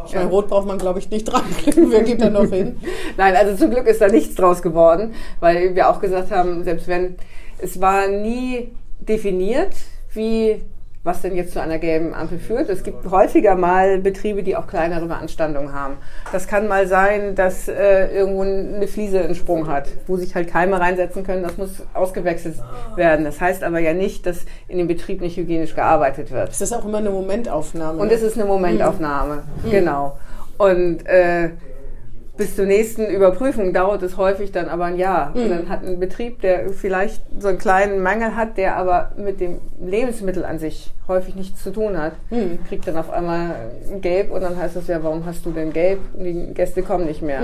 S2: Ich meine, rot braucht man, glaube ich, nicht dran. Wer geht da noch hin?
S4: Nein, also zum Glück ist da nichts draus geworden, weil wir auch gesagt haben, selbst wenn es war nie definiert, wie was denn jetzt zu einer gelben Ampel führt. Es gibt häufiger mal Betriebe, die auch kleinere Beanstandungen haben. Das kann mal sein, dass äh, irgendwo eine Fliese einen Sprung hat, wo sich halt Keime reinsetzen können. Das muss ausgewechselt werden. Das heißt aber ja nicht, dass in dem Betrieb nicht hygienisch gearbeitet wird.
S2: Es ist auch immer eine Momentaufnahme.
S4: Und es ist eine Momentaufnahme, genau. Und äh, bis zur nächsten Überprüfung dauert es häufig dann aber ein Jahr. Und dann hat ein Betrieb, der vielleicht so einen kleinen Mangel hat, der aber mit dem Lebensmittel an sich häufig nichts zu tun hat, kriegt dann auf einmal Gelb und dann heißt es ja, warum hast du denn Gelb? Und die Gäste kommen nicht mehr.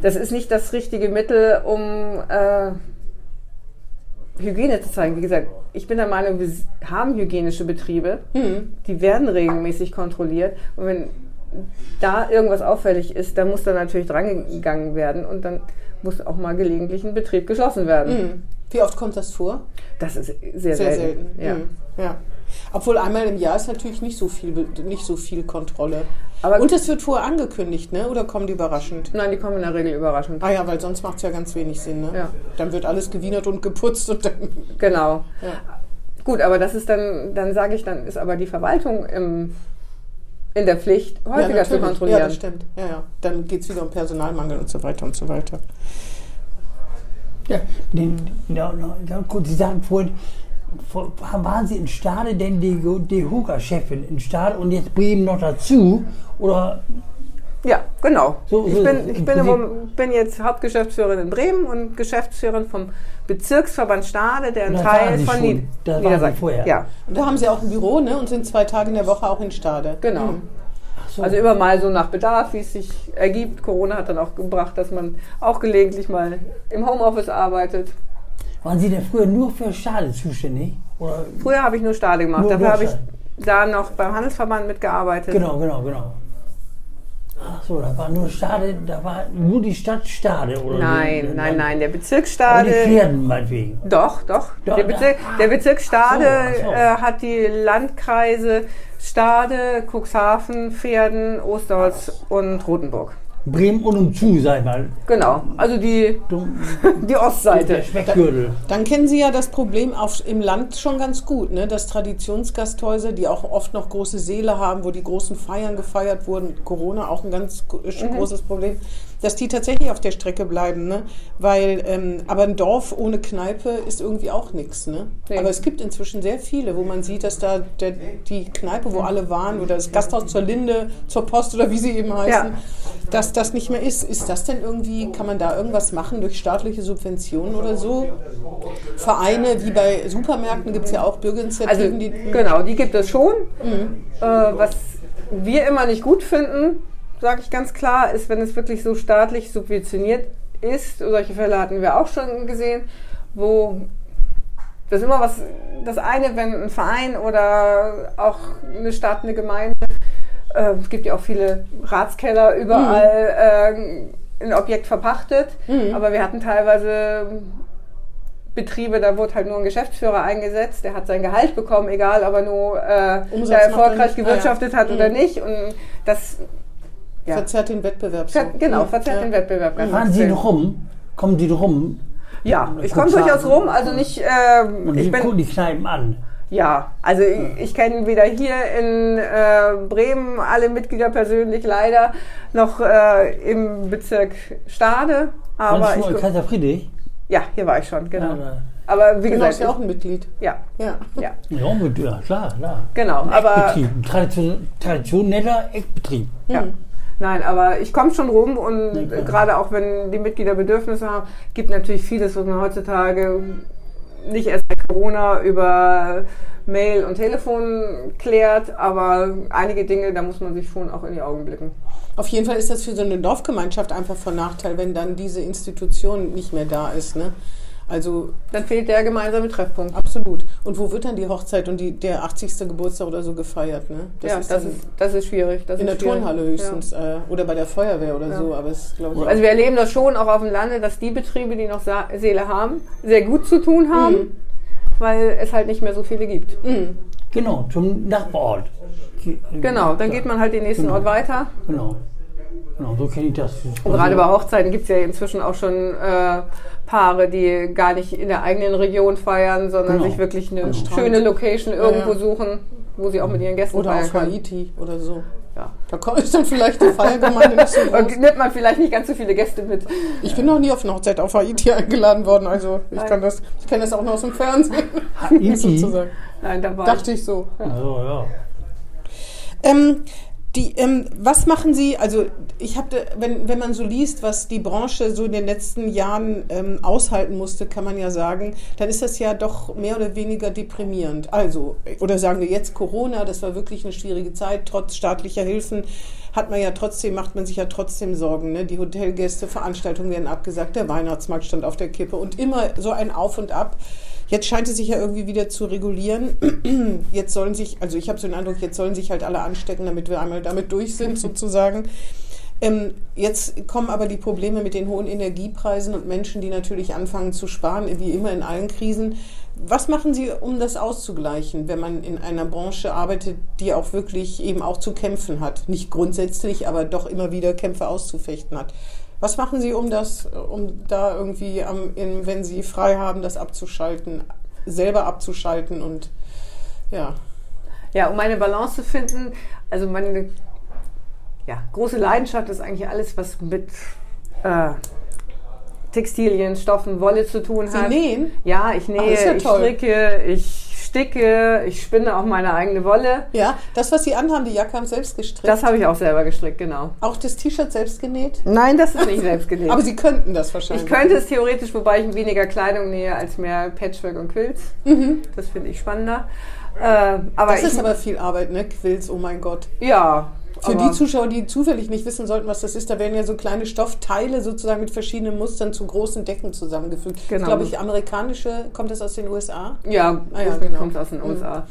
S4: Das ist nicht das richtige Mittel, um äh, Hygiene zu zeigen. Wie gesagt, ich bin der Meinung, wir haben hygienische Betriebe, die werden regelmäßig kontrolliert. Und wenn da irgendwas auffällig ist, dann muss da natürlich drangegangen werden und dann muss auch mal gelegentlich ein Betrieb geschlossen werden.
S2: Hm. Wie oft kommt das vor?
S4: Das ist sehr,
S2: Sehr
S4: selten.
S2: selten.
S4: Ja.
S2: Hm. ja. Obwohl einmal im Jahr ist natürlich nicht so viel, nicht so viel Kontrolle.
S4: Aber-
S2: Und es wird vorher angekündigt, ne? Oder kommen die überraschend?
S4: Nein, die kommen in der Regel überraschend.
S2: Ah ja, weil sonst macht es ja ganz wenig Sinn, ne?
S4: Ja.
S2: Dann wird alles gewienert und geputzt und dann.
S4: Genau.
S2: Ja.
S4: Gut, aber das ist dann, dann sage ich, dann ist aber die Verwaltung im, in der Pflicht, häufiger zu
S2: natürlich.
S4: kontrollieren.
S2: Ja, das stimmt. Ja, ja. Dann geht es wieder um Personalmangel und so weiter und so weiter.
S3: Ja, den, ja, ja, ja, gut, Sie sagten vorhin, vor- waren Sie in Stade denn die, die Huga-Chefin in Stade und jetzt Bremen noch dazu? Oder
S4: Ja, genau.
S3: So-
S4: ich
S3: so
S4: bin,
S3: im
S4: ich bin, im, bin jetzt Hauptgeschäftsführerin in Bremen und Geschäftsführerin vom Bezirksverband Stade, der ein Teil von
S3: schon.
S4: Nied
S3: Sie
S4: Niedersachsen.
S3: vorher.
S4: Ja,
S2: Und da haben sie auch ein Büro, ne? Und sind zwei Tage in der Woche auch in Stade.
S4: genau.
S2: Hm.
S3: so,
S4: Also immer mal so nach Bedarf, wie es sich ergibt. Corona hat dann auch gebracht, dass man auch gelegentlich mal im Homeoffice arbeitet.
S3: waren Sie denn früher nur für Stade zuständig? Oder,
S4: Früher habe ich nur Stade gemacht.
S3: Nur
S4: Dafür habe ich da noch beim Handelsverband mitgearbeitet.
S3: genau, genau, genau. So, da war nur Stade, da war nur die Stadt Stade, oder?
S4: Nein,
S3: die,
S4: nein, nein, der Bezirk
S3: Aber die
S4: Stade.
S3: Pferden meinetwegen.
S4: Doch, doch.
S3: Doch,
S4: der, Bezirk,
S3: ah.
S4: der Bezirk Stade
S3: Ach so, ach so.
S4: Äh, hat die Landkreise Stade, Cuxhaven, Pferden, Osterholz und Rothenburg.
S3: Bremen und umzu, sag ich mal.
S4: Genau, also die, die
S3: Der
S4: Ostseite.
S3: Speckgürtel.
S2: Dann kennen Sie ja das Problem auf, im Land schon ganz gut, ne? dass Traditionsgasthäuser, die auch oft noch große Seele haben, wo die großen Feiern gefeiert wurden, Corona auch ein ganz
S4: Mhm.
S2: großes Problem, dass die tatsächlich auf der Strecke bleiben. Ne? Weil, ähm, aber ein Dorf ohne Kneipe ist irgendwie auch nichts. Ne?
S4: Nee.
S2: Aber es gibt inzwischen sehr viele, wo man sieht, dass da der, die Kneipe, wo alle waren, oder das Gasthaus zur Linde, zur Post oder wie sie eben heißen,
S4: Ja.
S2: dass das nicht mehr ist. Ist das denn irgendwie, kann man da irgendwas machen durch staatliche Subventionen oder so? Vereine wie bei Supermärkten gibt es ja auch
S4: Also
S2: Bürgerinitiativen, die.
S4: genau, die gibt es schon.
S2: Mhm.
S4: Äh, was wir immer nicht gut finden, sage ich ganz klar, ist, wenn es wirklich so staatlich subventioniert ist. Solche Fälle hatten wir auch schon gesehen, wo das ist immer was, das eine, wenn ein Verein oder auch eine Stadt, eine Gemeinde, äh, es gibt ja auch viele Ratskeller überall, äh, ein Objekt verpachtet, aber wir hatten teilweise Betriebe, da wurde halt nur ein Geschäftsführer eingesetzt, der hat sein Gehalt bekommen, egal ob er nur äh, erfolgreich
S2: er
S4: gewirtschaftet
S2: Ah, ja.
S4: hat oder
S2: Mhm.
S4: nicht. Und das ja,
S2: Verzerrt den Wettbewerb. so.
S4: ver genau, verzerrt
S2: Ja.
S4: den Wettbewerb. ganz
S3: Fahren Sie rum? Kommen Sie noch rum?
S4: Ja, ich komme durchaus rum, also nicht, ähm,
S3: Und
S4: ich bin,
S3: gucken die Kneipen an.
S4: Ja, also ich, ich kenne weder hier in äh, Bremen alle Mitglieder persönlich leider, noch äh, im Bezirk Stade. Aber ich,
S3: schon in Kaiser Friedrich?
S4: ja, hier war ich schon, genau.
S3: Ja,
S4: Aber wie
S2: Genau,
S4: gesagt,
S2: ist ja auch ein Mitglied.
S4: ich, ja,
S2: Ja.
S4: ja,
S3: Ja, mit, ja klar, klar.
S4: genau. Aber
S3: ein Tradition, traditioneller Eckbetrieb.
S4: ja. Nein, aber ich komme schon rum und
S3: klar.
S4: gerade auch wenn die Mitglieder Bedürfnisse haben, gibt natürlich vieles, was man heutzutage nicht erst bei Corona über Mail und Telefon klärt, aber einige Dinge, da muss man sich schon auch in die Augen blicken.
S2: Auf jeden Fall ist das für so eine Dorfgemeinschaft einfach von Nachteil, wenn dann diese Institution nicht mehr da ist. Ne? Also
S4: Dann fehlt der gemeinsame Treffpunkt.
S2: absolut. Und wo wird dann die Hochzeit und die, der 80. Geburtstag oder so gefeiert? Ne?
S4: ja, das,
S2: dann
S4: ist, das ist schwierig. Das
S2: in der
S4: ist schwierig.
S2: Turnhalle höchstens äh, oder bei der Feuerwehr oder so, aber es glaube ich
S4: Ja. Also wir erleben das schon auch auf dem Lande, dass die Betriebe, die noch Sa Seele haben, sehr gut zu tun haben,
S2: Mhm.
S4: weil es halt nicht mehr so viele gibt.
S3: Genau, zum Nachbarort.
S4: Genau, dann geht man halt den nächsten Ort weiter.
S3: Genau. Genau, so kenne ich das.
S4: Und gerade bei Hochzeiten gibt es ja inzwischen auch schon äh, Paare, die gar nicht in der eigenen Region feiern, sondern
S3: Genau.
S4: sich wirklich eine
S3: Genau.
S4: schöne Location irgendwo
S2: ja.
S4: suchen, wo sie auch mit ihren Gästen
S2: oder
S4: feiern
S2: auf
S4: können.
S2: Haiti oder so.
S4: Ja.
S2: Da kommt ist dann vielleicht die Feiergemeinde nicht so groß.
S4: Und nimmt man vielleicht nicht ganz so viele Gäste mit.
S2: Ich bin noch nie auf eine Hochzeit auf Haiti eingeladen worden, also ich
S4: Nein.
S2: kann das, ich kenne das auch nur aus dem Fernsehen,
S3: Haiti?
S2: sozusagen.
S4: Nein, da war
S2: Dachte ich so.
S3: Also, ja.
S2: Ähm, die, ähm, was machen Sie, also ich habe, wenn, wenn man so liest, was die Branche so in den letzten Jahren ähm, aushalten musste, kann man ja sagen, dann ist das ja doch mehr oder weniger deprimierend. Also, oder sagen wir jetzt Corona, das war wirklich eine schwierige Zeit, trotz staatlicher Hilfen hat man ja trotzdem, macht man sich ja trotzdem Sorgen. Ne? Die Hotelgäste, Veranstaltungen werden abgesagt, der Weihnachtsmarkt stand auf der Kippe und immer so ein Auf und Ab. Jetzt scheint es sich ja irgendwie wieder zu regulieren. Jetzt sollen sich, also ich habe so den Eindruck, jetzt sollen sich halt alle anstecken, damit wir einmal damit durch sind, sozusagen. Ähm, jetzt kommen aber die Probleme mit den hohen Energiepreisen und Menschen, die natürlich anfangen zu sparen, wie immer in allen Krisen. Was machen Sie, um das auszugleichen, wenn man in einer Branche arbeitet, die auch wirklich eben auch zu kämpfen hat? Nicht grundsätzlich, aber doch immer wieder Kämpfe auszufechten hat. Was machen Sie, um das, um da irgendwie, am, in, wenn Sie frei haben, das abzuschalten, selber abzuschalten und ja.
S4: Ja, um eine Balance zu finden, also meine ja, große Leidenschaft ist eigentlich alles, was mit äh, Textilien, Stoffen, Wolle zu tun
S2: Sie
S4: hat.
S2: nähen?
S4: Ja, ich nähe,
S2: Ach, ja
S4: ich stricke, ich sticke, ich spinne auch meine eigene Wolle.
S2: Ja, das, was Sie anhaben, die Jacke haben selbst gestrickt.
S4: Das habe ich auch selber gestrickt, genau.
S2: auch das T-Shirt selbst genäht?
S4: Nein, das ist nicht selbst genäht.
S2: Aber Sie könnten das wahrscheinlich.
S4: ich könnte es theoretisch, wobei ich weniger Kleidung nähe als mehr Patchwork und Quilts. Das finde ich spannender. Äh, aber
S2: Mhm. Das ist aber viel Arbeit, ne? Quills, oh mein Gott.
S4: ja.
S2: Für
S4: aber-
S2: die Zuschauer, die zufällig nicht wissen sollten, was das ist, da werden ja so kleine Stoffteile sozusagen mit verschiedenen Mustern zu großen Decken zusammengefügt.
S4: Genau.
S2: Das glaube ich, amerikanische, kommt das aus den USA?
S4: Ja,
S2: Ah ja, genau.
S4: kommt es aus den USA.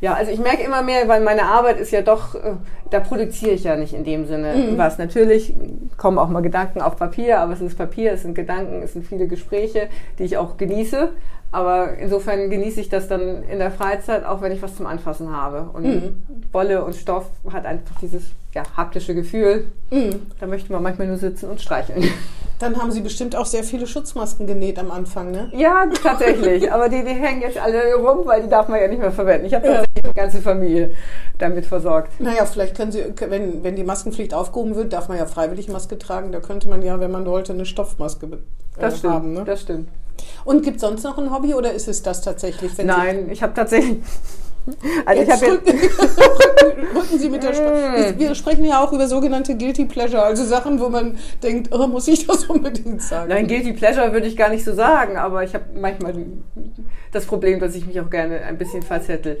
S4: Ja, also ich merke immer mehr, weil meine Arbeit ist ja doch, äh, da produziere ich ja nicht in dem Sinne
S2: Mhm.
S4: was. Natürlich kommen auch mal Gedanken auf Papier, aber es ist Papier, es sind Gedanken, es sind viele Gespräche, die ich auch genieße. Aber insofern genieße ich das dann in der Freizeit, auch wenn ich was zum Anfassen habe. Und
S2: Mhm.
S4: Wolle und Stoff hat einfach dieses ja, haptische Gefühl.
S2: Mhm.
S4: Da möchte man manchmal nur sitzen und streicheln.
S2: Dann haben Sie bestimmt auch sehr viele Schutzmasken genäht am Anfang, ne?
S4: Ja, tatsächlich. Aber die, die hängen jetzt alle rum, weil die darf man ja nicht mehr verwenden. Ich habe
S2: Ja.
S4: tatsächlich die ganze Familie damit versorgt.
S2: Naja, vielleicht können Sie, wenn, wenn die Maskenpflicht aufgehoben wird, darf man ja freiwillig Maske tragen. Da könnte man ja, wenn man wollte, eine Stoffmaske äh,
S4: Das stimmt.
S2: haben. Ne?
S4: Das stimmt.
S2: Und gibt es sonst noch ein Hobby oder ist es das tatsächlich? Wenn
S4: Nein, ich habe tatsächlich. Also
S2: Sie,
S4: ich habe
S2: rücken, rücken Sie mit der Sprache.
S4: Mm.
S2: Wir sprechen ja auch über sogenannte Guilty Pleasure, also Sachen, wo man denkt, oh, muss ich das unbedingt sagen?
S4: Nein, Guilty Pleasure würde ich gar nicht so sagen, aber ich habe manchmal das Problem, dass ich mich auch gerne ein bisschen verzettel.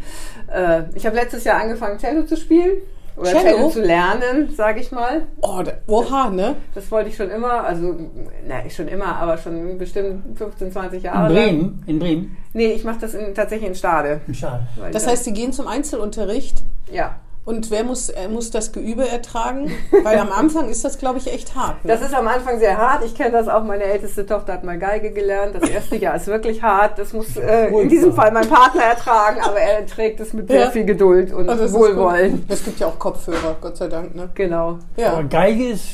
S4: Äh, ich habe letztes Jahr angefangen, Cello zu spielen. Oder
S2: Cello?
S4: Cello, zu lernen, sage ich mal.
S2: Oh, da, oha, ne?
S4: Das wollte ich schon immer, also, na, schon immer, aber schon bestimmt 15, 20
S3: In
S4: Jahre lang.
S3: Bremen? In Bremen?
S4: Nee, ich mache das in, tatsächlich in Stade.
S3: Schade.
S4: weil
S2: Das
S4: ich-
S2: heißt, Sie gehen zum Einzelunterricht
S4: ja.
S2: Und wer muss, äh, muss das Geübe ertragen? Weil am Anfang ist das, glaube ich, echt hart. Ne?
S4: Das ist am Anfang sehr hart. Ich kenne das auch. Meine älteste Tochter hat mal Geige gelernt. Das erste Jahr ist wirklich hart. Das muss äh, in diesem Fall mein Partner ertragen, aber er trägt es mit sehr
S2: Ja.
S4: viel Geduld und
S2: das ist
S4: Wohlwollen.
S2: Es gibt ja auch Kopfhörer, Gott sei Dank. Ne?
S4: Genau.
S2: Ja.
S3: Aber Geige ist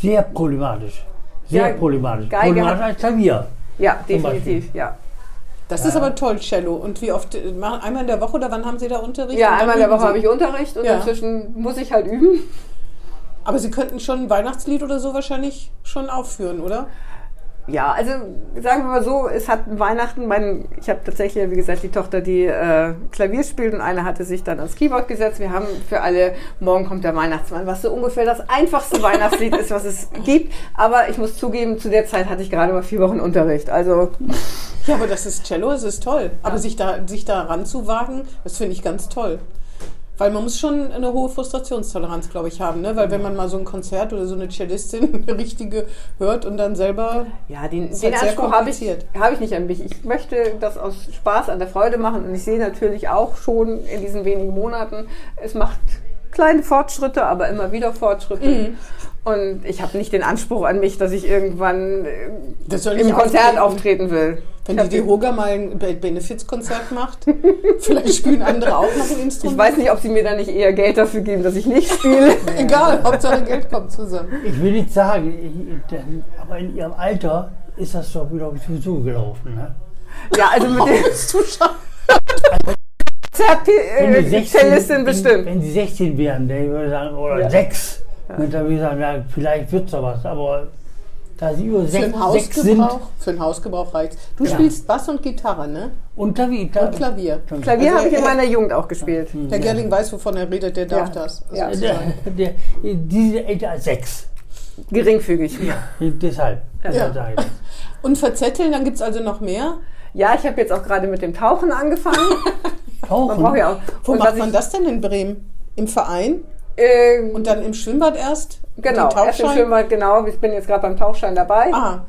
S3: sehr problematisch. Sehr
S4: Ja,
S3: problematisch.
S4: Geige
S3: Problematisch als Klavier.
S4: Ja, definitiv. Ja.
S2: Das ist aber toll, Cello. Und wie oft? äh, Einmal in der Woche oder wann haben Sie da Unterricht?
S4: ja, einmal in der Woche habe ich Unterricht und inzwischen muss ich halt üben.
S2: Aber Sie könnten schon ein Weihnachtslied oder so wahrscheinlich schon aufführen, oder?
S4: Ja, also sagen wir mal so, es hat Weihnachten, mein, ich habe tatsächlich, wie gesagt, die Tochter, die äh, Klavier spielt und eine hatte sich dann ans Keyboard gesetzt. Wir haben für alle, morgen kommt der Weihnachtsmann, was so ungefähr das einfachste Weihnachtslied ist, was es gibt. Aber ich muss zugeben, zu der Zeit hatte ich gerade mal vier Wochen Unterricht. Also
S2: Ja, aber das ist Cello, das ist toll. Aber sich da, sich da ranzuwagen, das finde ich ganz toll. Weil man muss schon eine hohe Frustrationstoleranz, glaube ich, haben, ne? Weil wenn man mal so ein Konzert oder so eine Cellistin, eine richtige, hört und dann selber.
S4: ja, den,
S2: Ist
S4: den
S2: halt
S4: Anspruch habe ich, habe ich nicht an mich. Ich möchte das aus Spaß an der Freude machen und ich sehe natürlich auch schon in diesen wenigen Monaten, es macht kleine Fortschritte, aber immer wieder Fortschritte.
S2: Mhm.
S4: Und ich habe nicht den Anspruch an mich, dass ich irgendwann äh, im Konzert
S2: auftreten.
S4: auftreten will.
S2: Wenn
S4: Ich
S2: die Dehoga mal ein Be- Benefizkonzert macht, vielleicht spielen andere auch noch ein Instrument.
S4: Ich weiß nicht, ob sie mir da nicht eher Geld dafür geben, dass ich nicht spiele.
S2: Egal, Hauptsache Geld kommt zusammen.
S3: Ich will nicht sagen, ich, denn- aber in ihrem Alter ist das doch wieder sowieso gelaufen. Ne?
S4: Ja, also mit
S3: die 16,
S4: Konzertcellistin
S3: wenn,
S4: bestimmt.
S3: wenn die 16 wären, der würde sagen, oder
S4: Ja.
S3: 6, dann würde ich sagen, ja, vielleicht wird es da was. Aber da sie über
S2: Für
S3: 6,
S2: einen
S3: sechs sind,
S2: Hausgebrauch, für einen Hausgebrauch reicht. Du
S3: Ja.
S2: spielst Bass und Gitarre, ne?
S3: und Klavier.
S2: Und Klavier.
S4: Klavier
S2: Also
S4: habe ich in
S2: er-
S4: meiner Jugend auch gespielt.
S2: Herr Gerling weiß, wovon er redet, der darf
S4: Ja.
S2: das.
S4: Ja.
S3: Der, der, die sind älter 6.
S4: Geringfügig.
S3: Deshalb.
S2: Ja.
S3: deshalb das.
S2: Und verzetteln, dann gibt es also noch mehr.
S4: Ja, ich habe jetzt auch gerade mit dem Tauchen angefangen. Man
S3: Tauchen.
S4: braucht ja auch.
S2: Wo
S4: und
S2: macht man
S4: ich,
S2: das denn in Bremen? Im Verein?
S4: Äh,
S2: Und dann im Schwimmbad erst?
S4: genau, erst im? Schwimmbad, genau. Ich bin jetzt gerade beim Tauchschein dabei.
S2: Ah.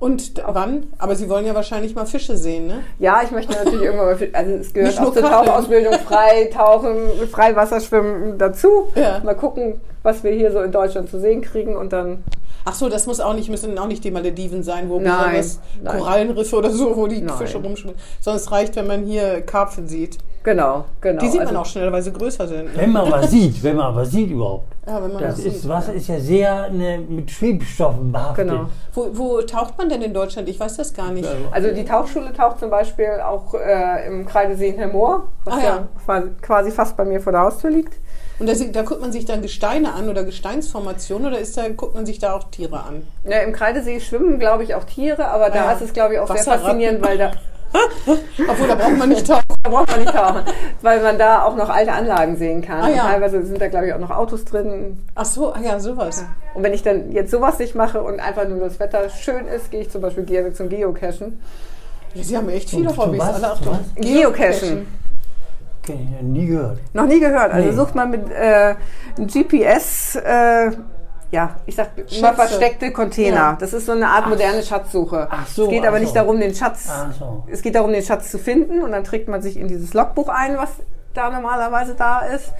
S2: Und wann? Aber Sie wollen ja wahrscheinlich mal Fische sehen, ne?
S4: Ja, ich möchte natürlich irgendwann mal, fi- also es gehört auch zur. Tauchausbildung, Freitauchen, Freiwasserschwimmen dazu.
S2: Ja.
S4: Mal gucken, was wir hier so in Deutschland zu sehen kriegen und dann,
S2: Ach so, das muss auch nicht, müssen auch nicht die Malediven sein, wo
S4: Nein,
S2: besonders. Korallenriffe oder so, wo die
S4: Nein.
S2: Fische rumschwimmen. Sondern es reicht, wenn man hier Karpfen sieht.
S4: Genau, genau.
S2: Die sieht man
S4: also,
S2: auch schnell, weil sie größer sind. Ne?
S3: Wenn man was sieht, wenn man was sieht überhaupt.
S2: Ja, wenn man
S3: Das
S2: das
S3: ist,
S2: sieht.
S3: Wasser ist ja sehr ne, mit Schwebstoffen behaftet.
S4: Genau.
S2: Wo, wo taucht man denn in Deutschland? Ich weiß das gar nicht.
S4: Also die Tauchschule taucht zum Beispiel auch äh, im Kreidesee in Hermoor, was
S2: Ah,
S4: ja.
S2: ja.
S4: quasi- fast bei mir vor der Haustür liegt.
S2: Und da, da guckt man sich dann Gesteine an oder Gesteinsformationen oder ist da, guckt man sich da auch Tiere an?
S4: Ja, Im Kreidesee schwimmen, glaube ich, auch Tiere, aber da
S2: ja.
S4: ist es, glaube ich, auch sehr faszinierend, weil da,
S2: Obwohl, da braucht man nicht tauchen.
S4: da braucht man nicht tauchen, weil man da auch noch alte Anlagen sehen kann.
S2: Ah, ja.
S4: Und teilweise sind da, glaube ich, auch noch Autos drin.
S2: Ach so, ah ja, sowas.
S4: Und wenn ich dann jetzt sowas nicht mache und einfach nur das Wetter schön ist, gehe ich zum Beispiel gerne zum Geocachen.
S2: Ja, Sie haben echt viele Hobbys.
S3: was?
S2: Alle Achtung.
S3: was?
S4: Geocachen.
S3: Ja nie gehört.
S4: Noch nie gehört. Also
S3: Nee.
S4: sucht man mit äh, GPS äh, ja, ich sag immer versteckte Container.
S2: Ja.
S4: Das ist so eine Art moderne Schatzsuche.
S3: Ach so,
S4: es geht aber
S3: ach
S4: nicht darum, den Schatz.
S3: Ach so.
S4: Es geht darum, den Schatz zu finden und dann trägt man sich in dieses Logbuch ein, was da normalerweise da ist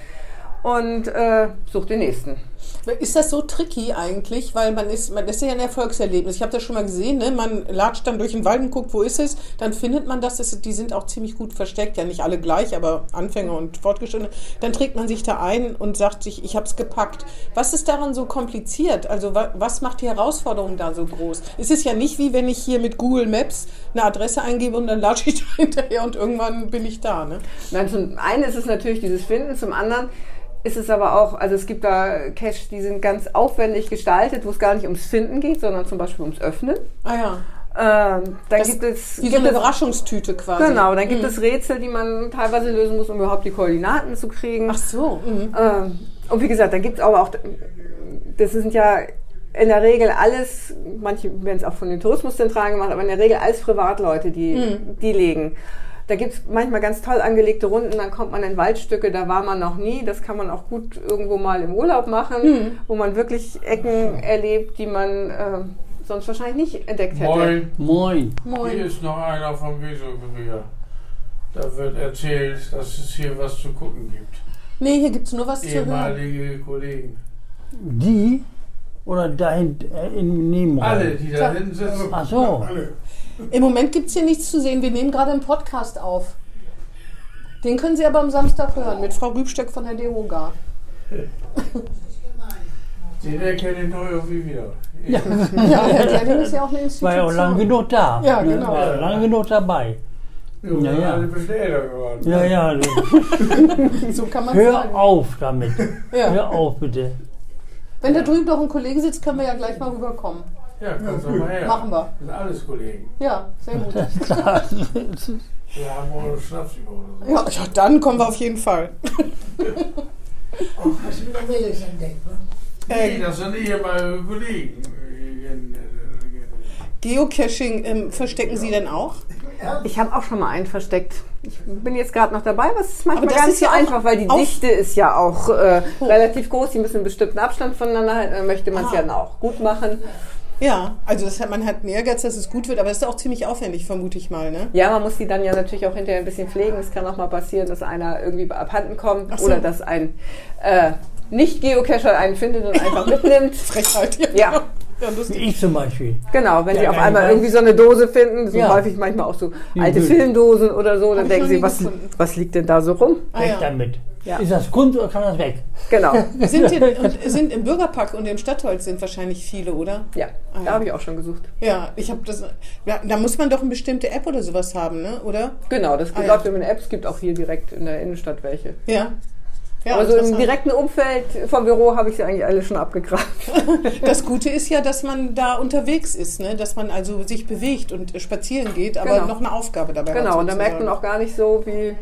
S4: und äh, sucht den nächsten.
S2: Ist das so tricky eigentlich? Weil man ist, man das ist ja ein Erfolgserlebnis. Ich habe das schon mal gesehen, ne? man latscht dann durch den Wald und guckt, wo ist es. Dann findet man das, das, die sind auch ziemlich gut versteckt. Ja, nicht alle gleich, aber Anfänger und Fortgeschrittene. Dann trägt man sich da ein und sagt sich, ich habe es gepackt. Was ist daran so kompliziert? Also wa was macht die Herausforderung da so groß? Es ist ja nicht wie wenn ich hier mit Google Maps eine Adresse eingebe und dann latsche ich da hinterher und irgendwann bin ich da. Ne?
S4: Nein, zum einen ist es natürlich dieses Finden, zum anderen ist es aber auch, also es gibt da Cache, die sind ganz aufwendig gestaltet, wo es gar nicht ums Finden geht, sondern zum Beispiel ums Öffnen.
S2: Ah ja,
S4: Ähm, dann
S2: Das-
S4: gibt es,
S2: wie so eine Überraschungstüte quasi.
S4: genau, dann gibt
S2: Mhm.
S4: es Rätsel, die man teilweise lösen muss, um überhaupt die Koordinaten zu kriegen.
S2: Ach so. Mhm.
S4: Ähm, und wie gesagt, dann gibt es aber auch, das sind ja in der Regel alles, manche werden es auch von den Tourismuszentralen gemacht, aber in der Regel alles Privatleute, die,
S2: Mhm.
S4: die legen. Da gibt es manchmal ganz toll angelegte Runden, dann kommt man in Waldstücke, da war man noch nie. Das kann man auch gut irgendwo mal im Urlaub machen,
S2: Mhm.
S4: wo man wirklich Ecken erlebt, die man äh, sonst wahrscheinlich nicht entdeckt hätte.
S5: Moin,
S3: Moin.
S2: Moin.
S5: hier ist noch einer vom Weserkurier. Da wird erzählt, dass es hier was zu gucken gibt.
S2: Nee, hier gibt es nur was zu hören.
S5: Ehemalige Kollegen.
S3: Die oder dahin äh, im Nebenraum?
S5: Alle, die da hinten sitzen.
S3: Ach so.
S2: Im Moment gibt es hier nichts zu sehen. Wir nehmen gerade einen Podcast auf. Den können Sie aber am Samstag hören mit Frau Rübstöck von der Deroga.
S5: Den erkenne ich neu irgendwie wieder.
S3: Ja.
S2: Ja, Herr Gerling ist ja auch eine
S3: War ja auch lang
S2: Institution.
S3: genug da.
S2: Ja, genau.
S3: War ja lang genug dabei. Ja, ja.
S5: Beschläger geworden.
S3: Ja, ja.
S2: So kann man
S3: Hör
S2: sagen.
S3: auf damit.
S2: Ja.
S3: Hör auf, bitte.
S2: Wenn da drüben noch ein Kollege sitzt, können wir ja gleich mal rüberkommen.
S5: Ja, kommst doch mal her.
S2: Machen wir.
S5: Das sind alles Kollegen.
S2: Ja, sehr gut.
S3: Klar.
S5: Wir haben auch einen Schnaps über oder so.
S2: Ja, ja, dann kommen wir auf jeden Fall.
S6: Hast du wieder Mädels entdeckt, ne?
S5: Nee, das sind ehemalige Kollegen.
S2: Geocaching ähm, verstecken Sie denn auch?
S4: Ich habe auch schon mal einen versteckt. Ich bin jetzt gerade noch dabei, aber es ist manchmal gar nicht
S2: ist
S4: so
S2: ja auch
S4: einfach, weil die Dichte ist ja auch äh, relativ groß. Die müssen einen bestimmten Abstand voneinander halten. Dann möchte man es
S2: Ah.
S4: ja dann auch gut machen.
S2: Ja, also das hat, man hat einen Ehrgeiz, dass es gut wird, aber es ist auch ziemlich aufwendig, vermute ich mal. Ne?
S4: Ja, man muss die dann ja natürlich auch hinterher ein bisschen pflegen. Es kann auch mal passieren, dass einer irgendwie abhanden kommt
S2: so.
S4: oder dass ein äh, Nicht-Geocacher einen findet und einfach mitnimmt.
S2: Frechheit.
S4: Ja.
S2: ja
S3: Wie
S2: lustig.
S3: ich zum Beispiel.
S4: Genau, wenn
S3: Ja,
S4: sie auf
S3: ja,
S4: einmal
S3: ja.
S4: irgendwie so eine Dose finden, sind
S3: Ja.
S4: häufig manchmal auch so alte. Filmdosen oder so, dann
S2: Hab
S4: denken sie, was, was liegt denn da so rum?
S2: Ah,
S3: Weg
S2: ja.
S3: damit.
S4: Ja.
S3: Ist das Kunst oder kann das weg?
S4: Genau,
S2: Sind, in, und sind im Bürgerpark und im Stadtholz sind wahrscheinlich viele, oder?
S4: ja,
S2: Ah,
S4: da
S2: ja.
S4: habe ich auch schon gesucht.
S2: Ja, ich habe das. Ja, da muss man doch eine bestimmte App oder sowas haben, ne? Oder?
S4: Genau, das
S2: Ah, ja.
S4: läuft über eine App. Es gibt auch hier direkt in der Innenstadt welche.
S2: Ja. Ja,
S4: Aber so im direkten Umfeld vom Büro habe ich sie eigentlich alle schon abgegrast.
S2: Das Gute ist ja, dass man da unterwegs ist, ne? dass man also sich bewegt und spazieren geht, aber
S4: Genau.
S2: noch eine Aufgabe dabei hat.
S4: Genau, und da merkt man auch gar nicht so, wie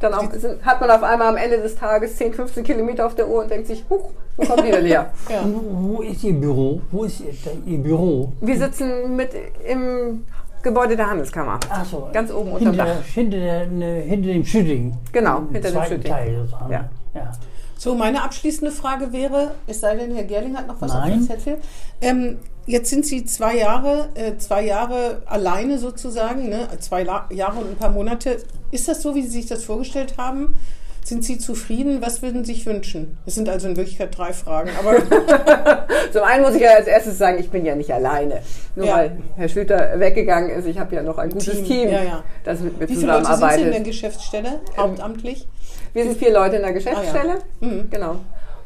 S4: dann auch, sind, hat man auf einmal am Ende des Tages 10, 15 Kilometer auf der Uhr und denkt sich, huch, wo kommt die denn her?
S2: Ja.
S3: Wo ist Ihr Büro? Wo ist Ihr, Büro?
S4: Wir sitzen mit im Gebäude der Handelskammer.
S3: Ach so.
S4: Ganz oben unterm
S3: hinter,
S4: Dach.
S3: hinter, der, ne, hinter dem Schütting.
S4: Genau, hinter dem Schütting.
S3: Teil.
S4: Ja.
S3: Ja.
S2: So, meine abschließende Frage wäre, es sei denn, Herr Gerling hat noch was
S3: Nein.
S2: auf dem Zettel. Ähm, jetzt sind Sie zwei Jahre, äh, zwei Jahre alleine sozusagen, ne? zwei La Jahre und ein paar Monate. Ist das so, wie Sie sich das vorgestellt haben? Sind Sie zufrieden? Was würden Sie sich wünschen? Es sind also in Wirklichkeit drei Fragen, aber
S4: Zum einen muss ich ja als erstes sagen, ich bin ja nicht alleine. Nur
S2: Ja.
S4: weil Herr Schlüter weggegangen ist, ich habe ja noch ein gutes
S2: Team,
S4: Team,
S2: ja, ja.
S4: das mit mir
S2: wie viele Leute sind Sie in der
S4: zusammenarbeitet.
S2: Geschäftsstelle, hauptamtlich?
S4: Wir sind vier Leute in der Geschäftsstelle.
S2: Ah, ja. Mhm.
S4: Genau.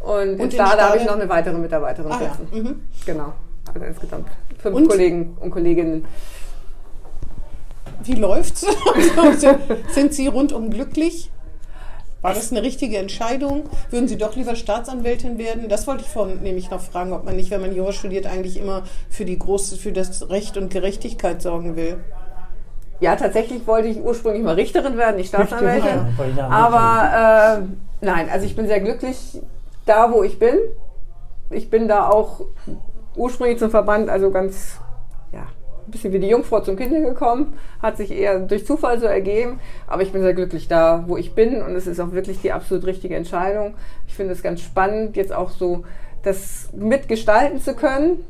S4: Und,
S2: in
S4: in Stade habe ich noch eine weitere Mitarbeiterin
S2: Ah ja.
S4: sitzen.
S2: Mhm.
S4: Genau. Also insgesamt fünf
S2: Und?
S4: Kollegen und Kolleginnen.
S2: Wie läuft's? sind Sie rundum glücklich? War das eine richtige Entscheidung? Würden Sie doch lieber Staatsanwältin werden? Das wollte ich vorhin nämlich noch fragen, ob man nicht, wenn man Jura studiert, eigentlich immer für die große, für das Recht und Gerechtigkeit sorgen will.
S4: Ja, tatsächlich wollte ich ursprünglich mal Richterin werden, nicht Staatsanwältin. Aber äh, nein, also ich bin sehr glücklich da, wo ich bin. Ich bin da auch ursprünglich zum Verband, also ganz, ja, ein bisschen wie die Jungfrau zum Kinde gekommen. Hat sich eher durch Zufall so ergeben. Aber ich bin sehr glücklich da, wo ich bin. Und es ist auch wirklich die absolut richtige Entscheidung. Ich finde es ganz spannend, jetzt auch so das mitgestalten zu können.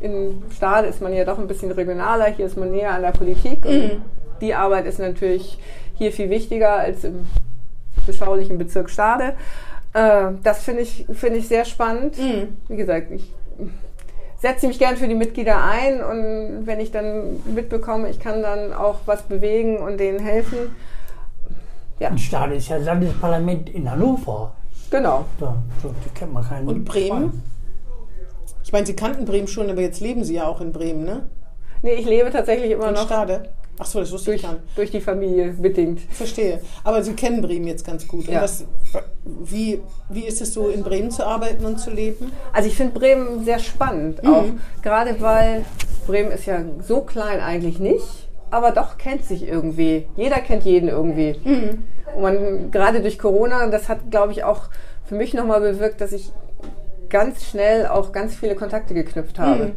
S4: In Stade ist man ja doch ein bisschen regionaler, hier ist man näher an der Politik. Und die Arbeit ist natürlich hier viel wichtiger als im beschaulichen Bezirk Stade. Äh, das finde ich, finde ich sehr spannend. Wie gesagt, ich setze mich gern für die Mitglieder ein und wenn ich dann mitbekomme, ich kann dann auch was bewegen und denen helfen. Ja,
S3: Ein Stade ist ja Landesparlament in Hannover.
S4: genau.
S3: Da, so, die kennt man keinen.
S2: Und Bremen? Ich meine, Sie kannten Bremen schon, aber jetzt leben Sie ja auch in Bremen, ne?
S4: Nee, ich lebe tatsächlich immer
S2: In
S4: noch
S2: Stade. Ach so, das wusste ich
S4: durch,
S2: gar nicht.
S4: durch die Familie bedingt.
S2: Verstehe. Aber Sie kennen Bremen jetzt ganz gut. Und
S4: Ja.
S2: was, wie, wie ist es so, in Bremen zu arbeiten und zu leben?
S4: Also ich finde Bremen sehr spannend,
S2: Mhm.
S4: auch gerade weil Bremen ist ja so klein eigentlich nicht, aber doch kennt sich irgendwie. Jeder kennt jeden irgendwie.
S2: Mhm.
S4: Und man gerade durch Corona, das hat glaube ich auch für mich nochmal bewirkt, dass ich ganz schnell auch ganz viele Kontakte geknüpft habe.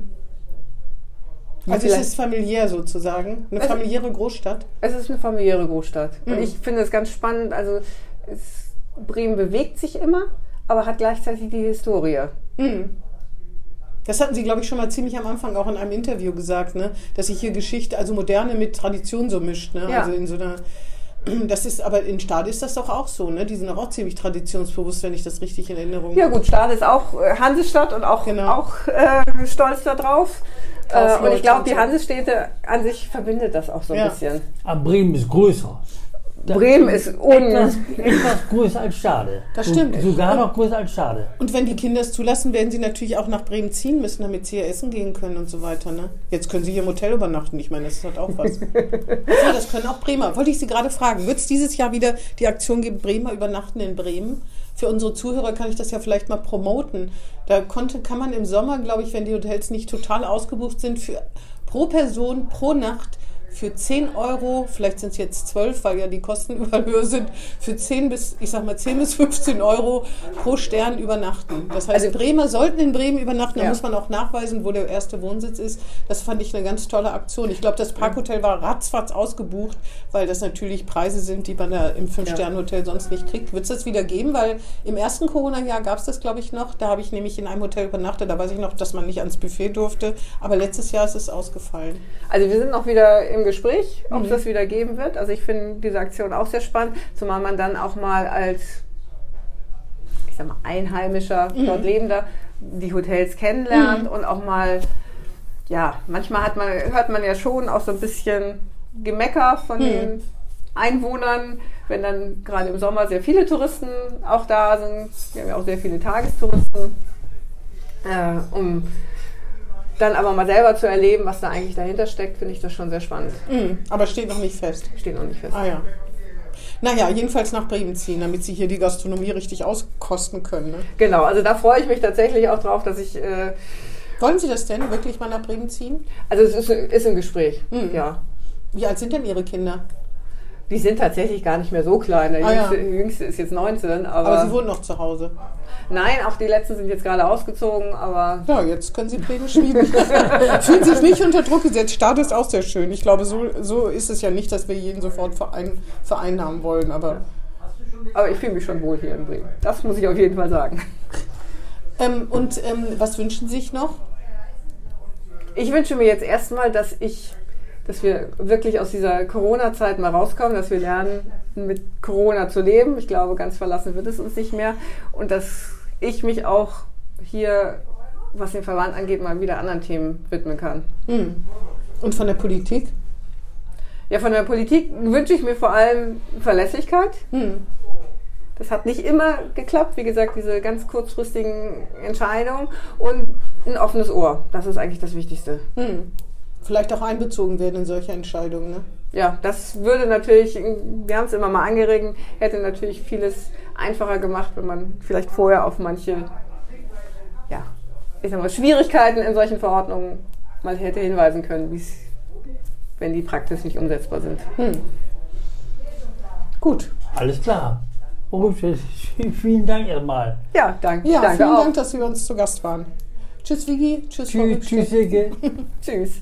S4: Die
S2: Also es ist familiär sozusagen, eine familiäre Großstadt.
S4: Es ist eine familiäre Großstadt.
S2: Mhm.
S4: Und ich finde es ganz spannend. Also es, Bremen bewegt sich immer, aber hat gleichzeitig die Historie.
S2: Das hatten Sie, glaube ich, schon mal ziemlich am Anfang auch in einem Interview gesagt, ne? dass sich hier Geschichte, also Moderne mit Tradition so mischt. Ne?
S4: Ja.
S2: Also in so einer. Das ist, aber in Stade ist das doch auch so, ne? Die sind doch auch ziemlich traditionsbewusst, wenn ich das richtig in Erinnerung
S4: Ja gut, Stade ist auch äh, Hansestadt und auch,
S2: Genau.
S4: auch äh, stolz darauf. Äh, und ich glaube, die. Hansestädte an sich verbindet das auch so ein
S2: Ja.
S4: bisschen.
S3: Aber Bremen ist größer.
S4: Bremen ist
S3: etwas, etwas größer als Stade.
S2: Das stimmt.
S3: Sogar noch größer als Stade.
S2: Und wenn die Kinder es zulassen, werden sie natürlich auch nach Bremen ziehen müssen, damit sie hier essen gehen können und so weiter. Ne? Jetzt können sie hier im Hotel übernachten. Ich meine, das ist halt auch was. so, das können auch Bremer. Wollte ich Sie gerade fragen. Wird es dieses Jahr wieder die Aktion geben, Bremer übernachten in Bremen? Für unsere Zuhörer kann ich das ja vielleicht mal promoten. Da konnte, kann man im Sommer, glaube ich, wenn die Hotels nicht total ausgebucht sind, für, pro Person, pro Nacht für 10 Euro, vielleicht sind es jetzt 12, weil ja die Kosten überall höher sind, für 10 bis, ich sag mal 10 bis 15 Euro pro Stern übernachten. Das heißt,
S4: Also-
S2: Bremer sollten in Bremen übernachten, da
S4: Ja.
S2: muss man auch nachweisen, wo der erste Wohnsitz ist. Das fand ich eine ganz tolle Aktion. Ich glaube, das Parkhotel war ratzfatz ausgebucht, weil das natürlich Preise sind, die man da im Fünf-Sterne-Hotel sonst nicht kriegt. Wird es das wieder geben? Weil im ersten Corona-Jahr gab es das, glaube ich, noch. Da habe ich nämlich in einem Hotel übernachtet. Da weiß ich noch, dass man nicht ans Buffet durfte. Aber letztes Jahr ist es ausgefallen.
S4: Also wir sind noch wieder im Gespräch, ob
S2: Mhm.
S4: es das wieder geben wird. Also ich finde diese Aktion auch sehr spannend, zumal man dann auch mal als, ich sag mal, Einheimischer,
S2: Mhm.
S4: dort Lebender, die Hotels kennenlernt und auch mal, ja, manchmal hat man, hört man ja schon auch so ein bisschen Gemecker von
S2: Mhm.
S4: den Einwohnern, wenn dann gerade im Sommer sehr viele Touristen auch da sind. Wir haben ja auch sehr viele Tagestouristen. Äh, um dann aber mal selber zu erleben, was da eigentlich dahinter steckt, finde ich das schon sehr spannend.
S2: Mhm. Aber steht noch nicht fest.
S4: Steht noch nicht fest.
S2: Ah ja. Naja, jedenfalls nach Bremen ziehen, damit sie hier die Gastronomie richtig auskosten können. Ne?
S4: Genau, also da freue ich mich tatsächlich auch drauf, dass ich, äh,
S2: Wollen Sie das denn wirklich mal nach Bremen ziehen?
S4: also es ist, ist im Gespräch,
S2: Mhm.
S4: ja.
S2: Wie alt sind denn Ihre Kinder?
S4: Die sind tatsächlich gar nicht mehr so klein. Der
S2: Ah, ja.
S4: jüngste, jüngste ist jetzt 19, aber,
S2: Aber Sie wohnen noch zu Hause.
S4: nein, auch die letzten sind jetzt gerade ausgezogen, aber
S2: Ja, jetzt können Sie Pläne schmieden. Fühlen sich nicht unter Druck gesetzt. Start ist auch sehr schön. Ich glaube, so, so ist es ja nicht, dass wir jeden sofort verein, vereinnahmen wollen. Aber
S4: aber ich fühle mich schon wohl hier in Bremen. Das muss ich auf jeden Fall sagen.
S2: ähm, und ähm, was wünschen Sie sich noch?
S4: Ich wünsche mir jetzt erstmal, dass ich, dass wir wirklich aus dieser Corona-Zeit mal rauskommen, dass wir lernen, mit Corona zu leben. Ich glaube, ganz verlassen wird es uns nicht mehr. Und dass ich mich auch hier, was den Verband angeht, mal wieder anderen Themen widmen kann.
S2: Hm. Und von der Politik?
S4: Ja, von der Politik wünsche ich mir vor allem Verlässlichkeit.
S2: Hm.
S4: Das hat nicht immer geklappt, wie gesagt, diese ganz kurzfristigen Entscheidungen und ein offenes Ohr. Das ist eigentlich das Wichtigste.
S2: Hm. Vielleicht auch einbezogen werden in solche Entscheidungen. Ne?
S4: Ja, das würde natürlich, wir haben es immer mal angeregt, hätte natürlich vieles einfacher gemacht, wenn man vielleicht vorher auf manche, ja, ich sag mal, Schwierigkeiten in solchen Verordnungen mal hätte hinweisen können, wenn die praktisch nicht umsetzbar sind.
S2: Gut.
S3: Alles klar. Gut, vielen Dank erstmal.
S4: Ja, danke.
S2: Ja,
S4: danke
S2: vielen
S4: auch.
S2: Dank, dass Sie bei uns zu Gast waren. Tschüss, Vigi. Tschüss,
S3: Tschüss, tschüss, Silke.
S4: Tschüss.